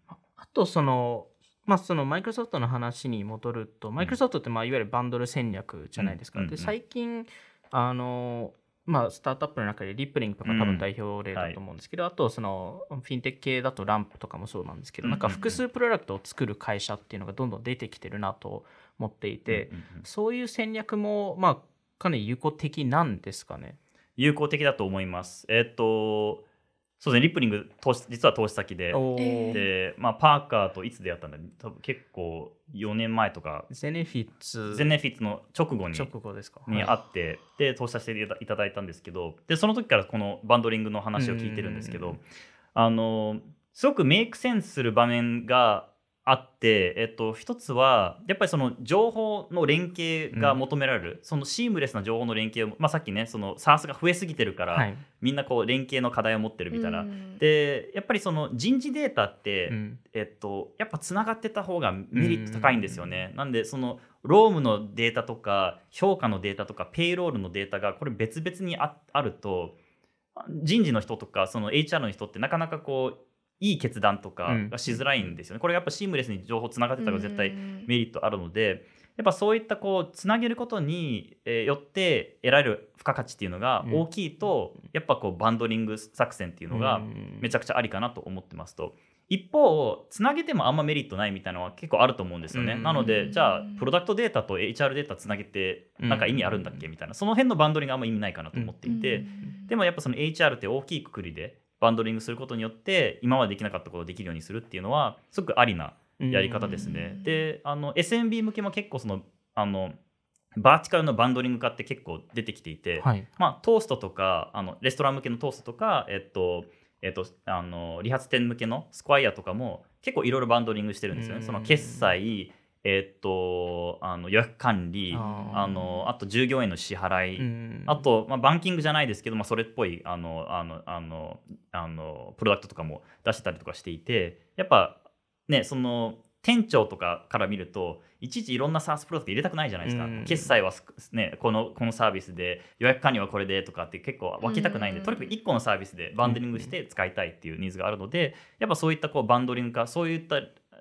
あとそのまあそのマイクロソフトの話に戻るとマイクロソフトってまあいわゆるバンドル戦略じゃないですか。うん。うん。で最近あのまあスタートアップの中でリップリングとか多分代表例だと思うんですけど、あとそのフィンテック系だとランプとかもそうなんですけど、うんうんうんなんか複数プロダクトを作る会社っていうのがどんどん出てきてるなと思っていて、うんうんうんそういう戦略もまあかなり有効的なんですかね？有効的だと思います。えっ、とそうですねリップリング投資実は投資先で。で、まあ、パーカーといつ出会ったんだ？多分結構4年前とか。ゼネフィッツ。ゼネフィッツの直後に直後ですか。にはい会って、で投資させていたいただいたんですけど。でその時からこのバンドリングの話を聞いてるんですけど。うんあのすごくメイクセンスする場面があって、えっと、一つはやっぱりその情報の連携が求められる、そのシームレスな情報の連携を、まあ、さっきねその SARS が増えすぎてるから、はい。みんなこう連携の課題を持ってるみたいな。うん。でやっぱりその人事データって、うん。えっと、やっぱつながってた方がメリット高いんですよね。なんでそのロームのデータとか評価のデータとかペイロールのデータがこれ別々にああると人事の人とかその HR の人ってなかなかこういい決断とかがしづらいんですよね。これやっぱシームレスに情報つながってた方が絶対メリットあるのでやっぱそういったこうつなげることにえーよって得られる付加価値っていうのが大きいと、やっぱこうバンドリング作戦っていうのがめちゃくちゃありかなと思ってますと。一方つなげてもあんまメリットないみたいなのは結構あると思うんですよね、うん。なのでじゃあプロダクトデータと HR データつなげてなんか意味あるんだっけみたいな。その辺のバンドリングあんま意味ないかなと思っていて、でもやっぱその HR って大きいくくりでバンドリングすることによって今までできなかったことをできるようにするっていうのはすごくありなやり方ですね。うんであの SMB 向けも結構そのあのバーティカルのバンドリング化って結構出てきていて、はい。まあ、トーストとかあのレストラン向けのトーストとか、えっとえっと、あの理髪店向けのスクワイヤーとかも結構いろいろバンドリングしてるんですよね。うんその決済、えっと、あの予約管理あのあと従業員の支払い、うん。あと、まあ、バンキングじゃないですけど、まあ、それっぽいあのあのあのあのプロダクトとかも出してたりとかしていてやっぱねその店長とかから見るといちいちいろんな SaaS プロダクト入れたくないじゃないですか、うん。決済はす、ね、このこのサービスで予約管理はこれでとかって結構分けたくないんで、うん。とにかく1個のサービスでバンドリングして使いたいっていうニーズがあるのでやっぱそういったこうバンドリング化そういった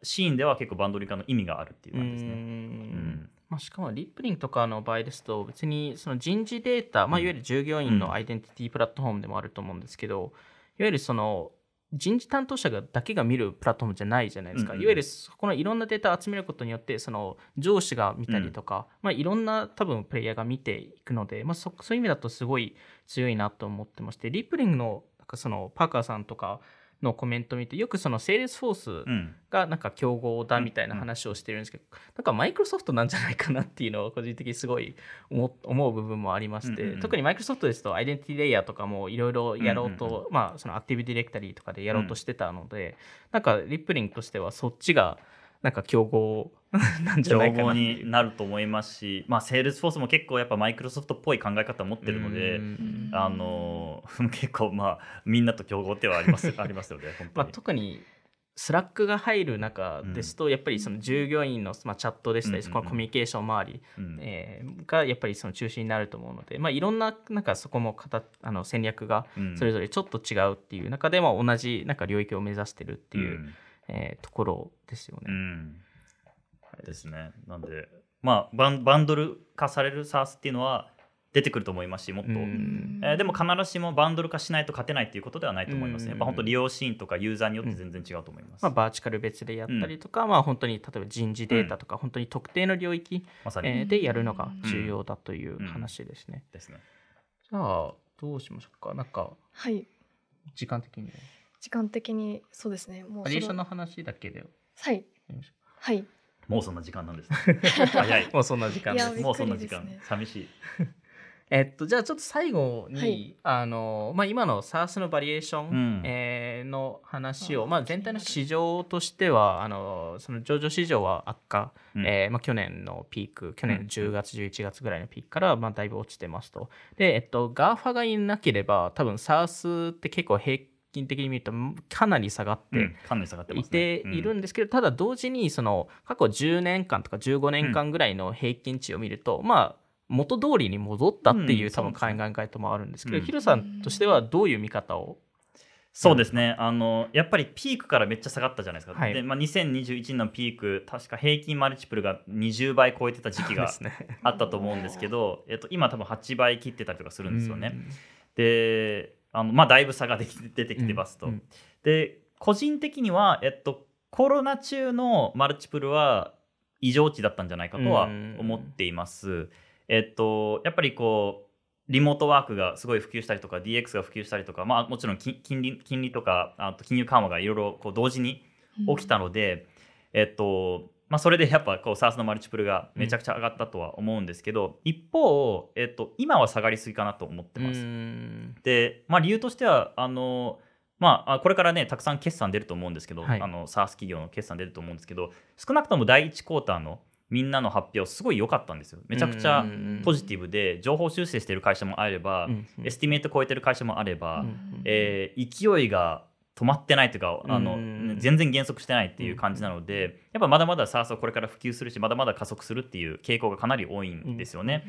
シーンでは結構バンドリ化の意味があるっていう感じですね。ううん。んまあ、しかもリップリングとかの場合ですと別にその人事データ、まあ、いわゆる従業員のアイデンティティプラットフォームでもあると思うんですけど、いわゆるその人事担当者がだけが見るプラットフォームじゃないじゃないですか、うんうん。いわゆるそこのいろんなデータを集めることによってその上司が見たりとか、まあ、いろんな多分プレイヤーが見ていくので、まあ、そそういう意味だとすごい強いなと思ってまして Rippling のなんかそのパーカーさんとかのコメント見てよくそのセールスフォースうん。がなんか競合だみたいな話をしてるんですけど、なんかマイクロソフトなんじゃないかなっていうのを個人的にすごい思思う部分もありまして、うんうんうん。特にマイクロソフトですとアイデンティティレイヤーとかもいろいろやろうと、うんうんまあその Active Directory とかでやろうとしてたので、なんかリップリングとしてはそっちがなんか競合なんじゃないかなになると思いますし、まあ、セールスフォースも結構やっぱマイクロソフトっぽい考え方を持ってるので、うん。あの 結構まあみんなと競合ではあります ありますよねまあ、に。特にスラックが入る中ですと、やっぱりその従業員の、まあ、チャットでしたり、うんコミュニケーション周りうん。えーがやっぱりその中心になると思うので、まあ、いろんななんかそこもかたあの戦略がうん。それぞれちょっと違うっていう中でも同じなんか領域を目指してるっていう、んえーところですよね。うんですね。なんでまあバンバンドル化される SARS っていうのは出てくると思いますしもっと、うんえーでも必ずしもバンドル化しないと勝てないっていうことではないと思いますね。うんやっぱ本当利用シーンとかユーザーによって全然違うと思います。まあ、バーチカル別でやったりとか、まあ、本当に例えば人事データとか、本当に特定の領域、まさに、えーでやるのが重要だという話ですね。ですね。じゃあどうしましょうかなんかはい時間的には時間的にそうですね。もうバリエーションの話だけでやはい。はい。もうそんな時間なんですね。早い。うもうそんな時間です。もうそんな時間。寂しい。えっと、じゃあちょっと最後に、はい。あのまあ、今の SARS のバリエーション、うん。えーの話を、まあ、全体の市場としてはあのその上場市場は悪化、うん。えーまあ、去年のピーク去年の10月、11月ぐらいのピークから、まあ、だいぶ落ちてますと。で、えっと、GAFA がいなければ多分 SARS って結構平均的に見るとかなり下がって、うんかなり下がってまい。ているんですけど、ただ同時にその過去10年間とか15年間ぐらいの平均値を見ると、まあ元通りに戻ったっていう、うん多分考え方もあるんですけど、うん。ヒロさんとしてはどういう見方を、そうですね。あのやっぱりピークからめっちゃ下がったじゃないですか、はい。でまあ、2021年のピーク確か平均マルチプルが20倍超えてた時期が。あったと思うんですけど、えっと、今多分8倍切ってたりとかするんですよね。うん。であの、まあ、だいぶ差ができ出てきてますと。うんで個人的には、えっと、コロナ中のマルチプルは異常値だったんじゃないかとは思っています。えっと、やっぱりこうリモートワークがすごい普及したりとか DX が普及したりとか、まあ、もちろん金金利金利とかあと金融緩和がいろいろこう同時に起きたので、えっとまあ、それでやっぱこう SaaS のマルチプルがめちゃくちゃ上がったとは思うんですけど、一方、えっと、今は下がりすぎかなと思ってます。うん。で、まあ、理由としてはあの、まあ、あこれからねたくさん決算出ると思うんですけど、はい。あの SaaS 企業の決算出ると思うんですけど少なくとも第1クォーターのみんなの発表すごい良かったんですよ。めちゃくちゃうんポジティブで上方修正してる会社もあれば、うん estimate 超えてる会社もあれば、うん。えー勢いが止まってないというかあの、うん全然減速してないっていう感じなので、やっぱまだまだ SARS はこれから普及するしまだまだ加速するっていう傾向がかなり多いんですよね。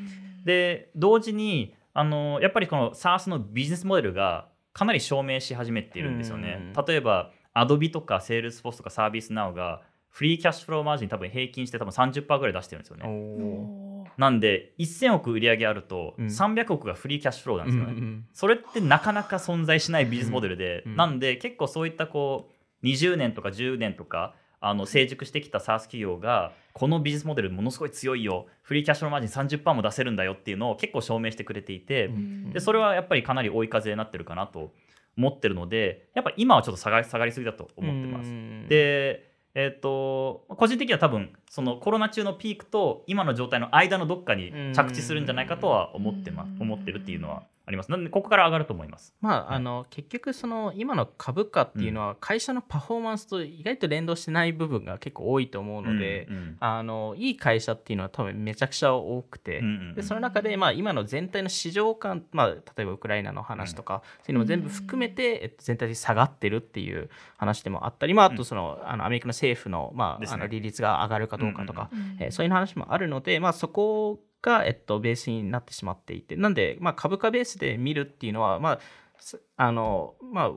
で同時にあのやっぱりこの SARS のビジネスモデルがかなり証明し始めているんですよね。うん例えば Adobe とか Salesforce とか ServiceNow がフリーキャッシュフローマージン多分平均して多分30%ぐらい出してるんですよおね。ー。なんで1000億売り上げあるとうん。300億がフリーキャッシュフローなんですよね。うんそれってなかなか存在しないビジネスモデルで、うん。なんで結構そういったこう20年とか10年とかあの成熟してきた SARS 企業がこのビジネスモデルものすごい強いよ。フリーキャッシュフローマージン30%も出せるんだよっていうのを結構証明してくれていて、うん。でそれはやっぱりかなり追い風になってるかなと思ってるのでやっぱ今はちょっと下がり下がりすぎだと思ってます。うん。でえっと個人的には多分そのコロナ中のピークと今の状態の間のどっかに着地するんじゃないかとは思ってま思ってるっていうのはあります。なのでここから上がると思います。まあ、はい。あの結局その今の株価っていうのは会社のパフォーマンスと意外と連動してない部分が結構多いと思うので、うんうん。あのいい会社っていうのは多分めちゃくちゃ多くて、うんうんでその中で、まあ、今の全体の市場感、まあ、例えばウクライナの話とか、そういうのも全部含めて、えっと、全体で下がってるっていう話でもあったり、まあ、あとその,、あのアメリカの政府の,、まあ、ね。あの利率が上がるかどうかとか、うん。えーそういう話もあるので、まあ、そこが、えっと、ベースになってしまっていてなんで、まあ、株価ベースで見るっていうのは、まあすあのま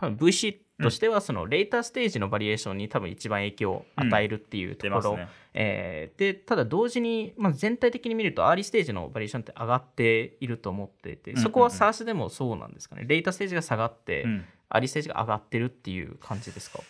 あ、VC としてはそのレーターステージのバリエーションに多分一番影響を与えるっていうところ、出ますね。えーでただ同時に、まあ、全体的に見るとアーリーステージのバリエーションって上がっていると思っていてうんうんうん。そこは SARS でもそうなんですかね。レーターステージが下がって、うん。アーリーステージが上がってるっていう感じですか？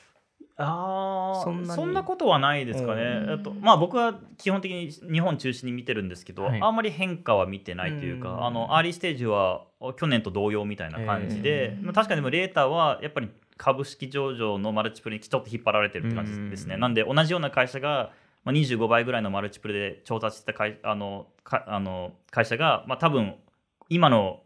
あそそんなことはないですかね、うん。えっとまあ、僕は基本的に日本中心に見てるんですけど、はい。あんまり変化は見てないというか、うん。あのアーリーステージは去年と同様みたいな感じで、えーまあ確かにでもレーターはやっぱり株式上場のマルチプルにちょっと引っ張られてるって感じですね、うん。なんで同じような会社が、まあ、25倍ぐらいのマルチプルで調達した会あのかあの会社が、まあ、多分今の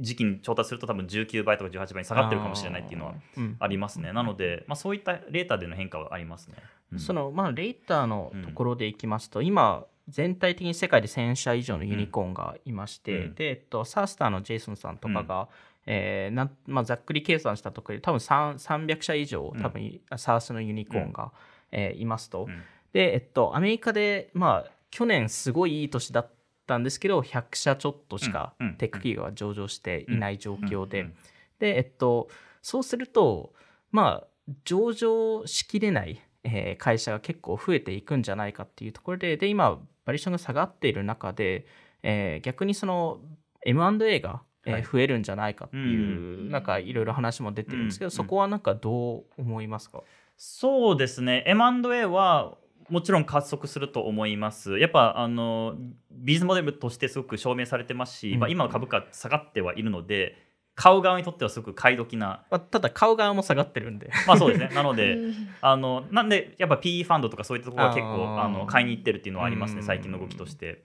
時期に調達すると多分19倍とか18倍に下がってるかもしれないっていうのはありますね。なので、まあ、そういったレーターでの変化はありますね。うんそのまあレーターのところでいきますと、今全体的に世界で1000社以上のユニコーンがいまして、うん。で、えっと、サースターのジェイソンさんとかが、えーなんまあ、ざっくり計算したところで多分3 300社以上多分、サースのユニコーンが、えーいますと、うん。で、えっと、アメリカで、まあ、去年すごいいい年だったんですけど100社ちょっとしかテック企業が上場していない状況で、うんで、えっと、そうすると、まあ、上場しきれない、えー会社が結構増えていくんじゃないかっていうところで、で、今、バリエーションが下がっている中で、えー逆にその M&A が、え増えるんじゃないかっていう、うん。なんかいろいろ話も出てるんですけど、うんそこはなんかどう思いますか、そうですね。M&A はもちろん加速すると思います。やっぱあのビジネスモデルとしてすごく証明されてますし、うん。まあ、今の株価下がってはいるので買う側にとってはすごく買い時なまあ、ただ、買う側も下がってるんで。まあそうですね。なのでうん。あのなんでやっぱ PE ファンドとかそういったところは結構あの買いに行ってるっていうのはありますねうん。最近の動きとして。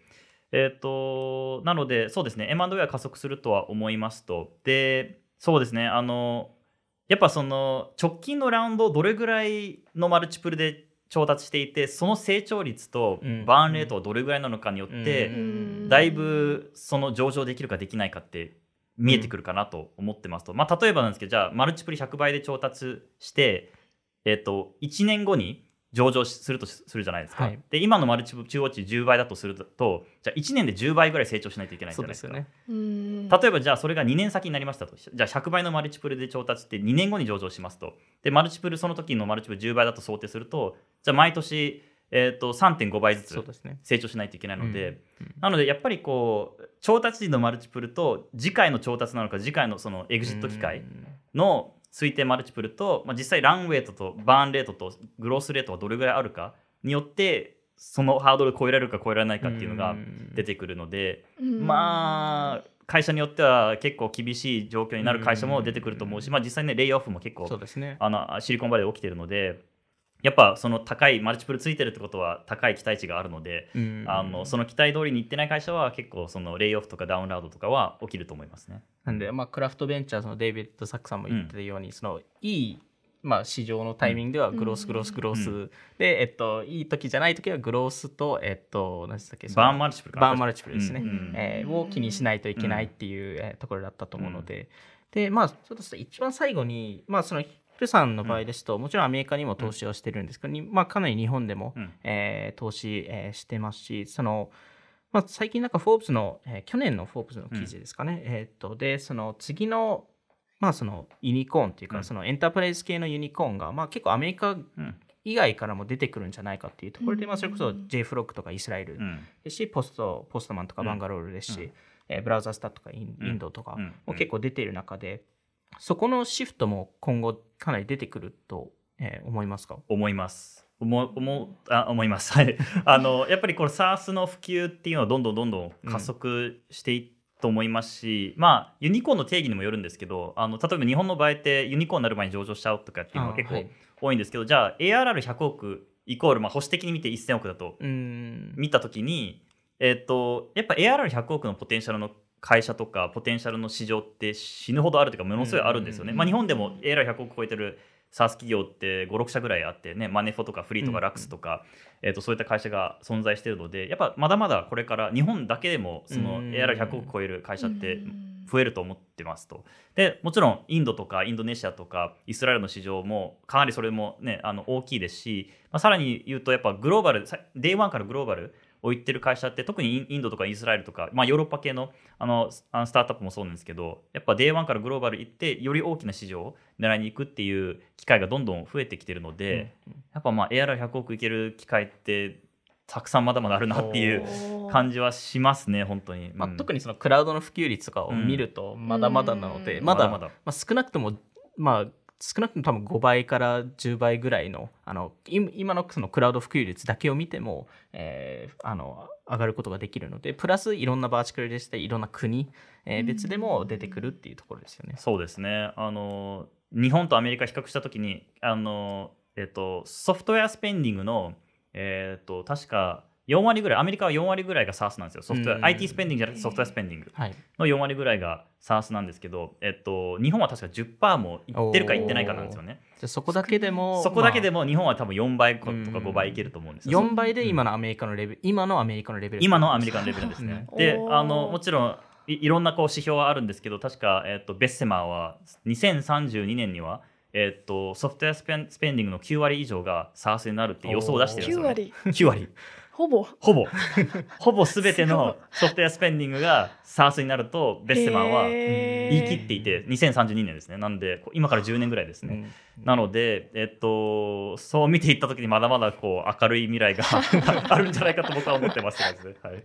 えっ、となのでそうですね。M&A は加速するとは思いますと。でそうですね。あのやっぱその直近のラウンドをどれぐらいのマルチプルで調達していてその成長率とうん。バーンレートはどれぐらいなのかによって、うん。だいぶその上場できるかできないかって見えてくるかなと思ってますと、まあ、例えばなんですけどじゃあマルチプル100倍で調達して、えっと1年後に上場するとするじゃないですか、はい。で今のマルチプル中央値10倍だとするとじゃあ1年で10倍ぐらい成長しないといけないじゃないですか。ね。うん。例えばじゃあそれが2年先になりましたとじゃあ100倍のマルチプルで調達って2年後に上場しますと。でマルチプルその時のマルチプル10倍だと想定するとじゃあ毎年、えっと3.5倍ずつ。成長しないといけないので、うん。なのでやっぱりこう調達時のマルチプルと次回の調達なのか次回のそのエグジット機会の推定マルチプルと、まあ、実際ランウェイトとバーンレートとグロースレートがどれぐらいあるかによってそのハードルを超えられるか超えられないかっていうのが出てくるので、うん。まあ会社によっては結構厳しい状況になる会社も出てくると思うし、まあ、実際ねレイオフも結構そうですね。あのシリコンバレーで起きてるのでやっぱその高いマルチプルついてるってことは高い期待値があるので、うん。あのその期待通りにいってない会社は結構そのレイオフとかダウンラウドとかは起きると思いますね。なんで、まあ、クラフトベンチャーズのデイビッド・サックさんも言ってたように、そのいい、まあ、市場のタイミングではグロース、うんグロース、グロース、うで、えっと、いい時じゃない時はグロースと、えっと、何でしたっけバーンマルチプルか。バーンマルチプルですね、うんえーを気にしないといけないっていう、えーところだったと思うので、でまあちょっと一番最後にまあそのヒルさんの場合ですと、もちろんアメリカにも投資をしてるんですけど、にまあ、かなり日本でも、うん。えー投資、えーしてますしその、まあ、最近なんかフォーブスの、えー去年のフォーブスの記事ですかね、えーっとでその次のまあそのユニコーンっていうか、うん。そのエンタープライズ系のユニコーンが、まあ、結構アメリカうん。以外からも出てくるんじゃないかっていうところで、うん。まあ、それこそ J フロックとかイスラエルうん。ですし、ポストポストマンとかバンガロールですし、うん。えーブラウザスタとかインドとかうん。も結構出ている中で、そこのシフトも今後かなり出てくると、えー思いますか？思います。思う思うあ思います。はい。あのやっぱりこれ SaaS の普及っていうのはどんどんどんどん加速していくと思いますし、まあユニコーンの定義にもよるんですけど、あの例えば日本の場合ってユニコーンになる前に上場しちゃうとかっていうのは結構多いんですけど、じゃあ ARR100 億イコールまあ保守的に見て1000億だと見たときに、えっとやっぱ ARR100 億のポテンシャルの会社とかポテンシャルの市場って死ぬほどあるというかものすごいあるんですよね。うんまあ、日本でも ARR100 億超えてる SaaS 企業って56社ぐらいあってねマネフォとかフリーとかうんラックスとか、えっとそういった会社が存在しているのでやっぱまだまだこれから日本だけでもそのうん ARR100 億超える会社ってうん増えると思ってますと。でもちろんインドとかインドネシアとかイスラエルの市場もかなりそれもねあの大きいですし、まあ、さらに言うとやっぱグローバルさ Day1 からグローバルを言ってる会社って特にインドとかイスラエルとか、まあ、ヨーロッパ系のあのスタートアップもそうなんですけどやっぱ Day1 からグローバル行ってより大きな市場を狙いに行くっていう機会がどんどん増えてきてるので、やっぱまあ AR100 億いける機会ってたくさんまだまだあるなっていう感じはしますね本当に。まあ、うん特にそのクラウドの普及率とかを見るとまだまだなので、うん。まだまだまだ。まあ、少なくともまあ少なくとも多分5倍から10倍ぐらいのあの今今のそのクラウド普及率だけを見ても、えーあの上がることができるのでプラスいろんなバーチカルでしたりいろんな国、えー別でも出てくるっていうところですよね。そうですねあの日本とアメリカ比較したときにあの、えっと、ソフトウェアスペンディングの、えっと、確か4割ぐらいアメリカは4割ぐらいが SaaS なんですよ。ソフトウェアうん IT スペンディングじゃなくてソフトウェアスペンディング。はい、の4割ぐらいが SaaS なんですけど、えっと、日本は確か10%もいってるかいってないかなんですよね。じゃあそこだけでもそこだけでも、も日本は多分4倍とかうん。5倍いけると思うんですまあよ。4倍で今のアメリカのレベル、今のアメリカのレベル今のアメリカのレベルですね。うん。であのもちろんいいろんなこう指標はあるんですけど確か、えっとベッセマーは2032年には、えっとソフトウェアスペンスペンディングの9割以上が SARS になるって予想を出してるんです9よ、ね。割。9割ほぼ。ほぼ。ほぼ全てのソフトウェアスペンディングが SARS になるとベッセマーは言い切っていて2032年ですね。なんで今から10年ぐらいですね。うん。なので、えっと、そう見ていった時にまだまだこう明るい未来が あるんじゃないかと僕は思ってますって感じで。はい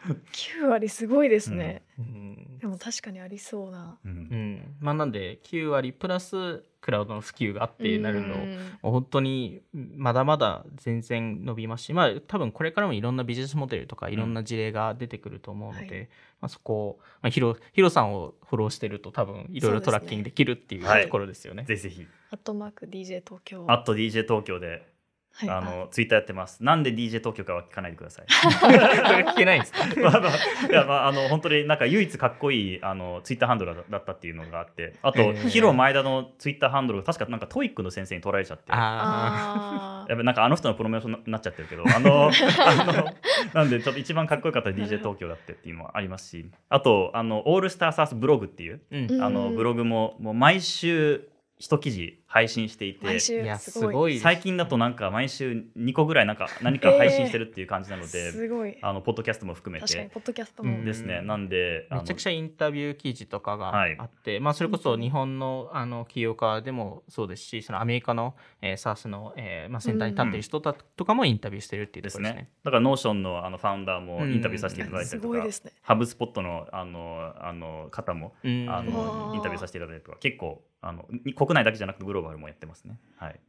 9割すごいですね、うん。でも確かにありそうな。うん。うん。まあ、なんで9割プラスクラウドの普及があってなるのうん。本当にまだまだ全然伸びますし、まあ、多分これからもいろんなビジネスモデルとかいろんな事例が出てくると思うので、はいまあ、そこを、まあ、ヒロヒロさんをフォローしてると多分いろいろトラッキングできるっていうはい。ところですよね。ぜひ。ぜひ。アットマーク DJ 東京。アット DJ 東京ではい。あのツイッターやってます。なんで DJ 東京かは聞かないでください。聞けないんですか まあまあ。いやまああの本当になんか唯一かっこいいあのツイッターハンドルだったっていうのがあって、あと、へー。ヒロ前田のツイッターハンドルが確かなんか TOEIC の先生に取られちゃって。ああー。やっぱなんかあの人のプロモーションになっちゃってるけど、あの、あのなんでちょっと一番かっこよかったら DJ 東京だってっていうのはありますし、あと、あの、 ALL STAR SaaS BLOG っていう、ーうん。あの、ブログももう毎週一記事配信していて、すごい。最近だとなんか毎週2個ぐらいなんか 何か配信してるっていう感じなので、すごい。あの、ポッドキャストも含めて。確かにポッドキャストも、うん。ですね。なんで、めちゃくちゃインタビュー記事とかがはいあって、まあ、それこそ日本のあの起業家でもそうですしそのアメリカの、えー、 SaaS の、えーまあ、先端に立っている人たとかもインタビューしてるっていうですね。ね。だから、 Notion のあの founder もインタビューさせていただいたりとか、すごいですね。ハブスポットのあのあの方もあのインタビューさせていただいたりとか結構あのに国内だけじゃなくてグローバルもやってますね。はい。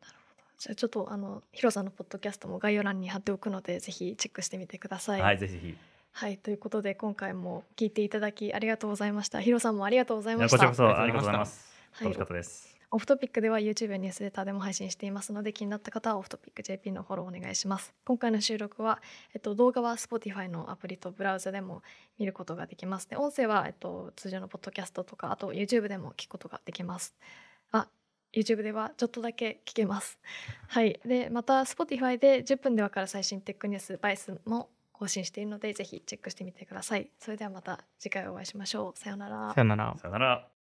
じゃあちょっとあのヒロさんのポッドキャストも概要欄に貼っておくのでぜひチェックしてみてください。はい、ぜひ。はいということで今回も聞いていただきありがとうございました。ヒロさんもありがとうございいました。やこちらこそありがとうございます。はい楽しかったです。オフトピックでは YouTube ニュースレターでも配信していますので気になった方はオフトピック JP のフォローお願いします。今回の収録は、えっと、動画は Spotify のアプリとブラウザでも見ることができます。で音声は、えっと、通常のポッドキャストとかあと YouTube でも聞くことができます。あ YouTube ではちょっとだけ聞けます。はい。で、また Spotify で10分でわかる最新テックニュース、バイスも更新しているので、ぜひチェックしてみてください。それではまた次回お会いしましょう。さようならさ。よなら。さよなら。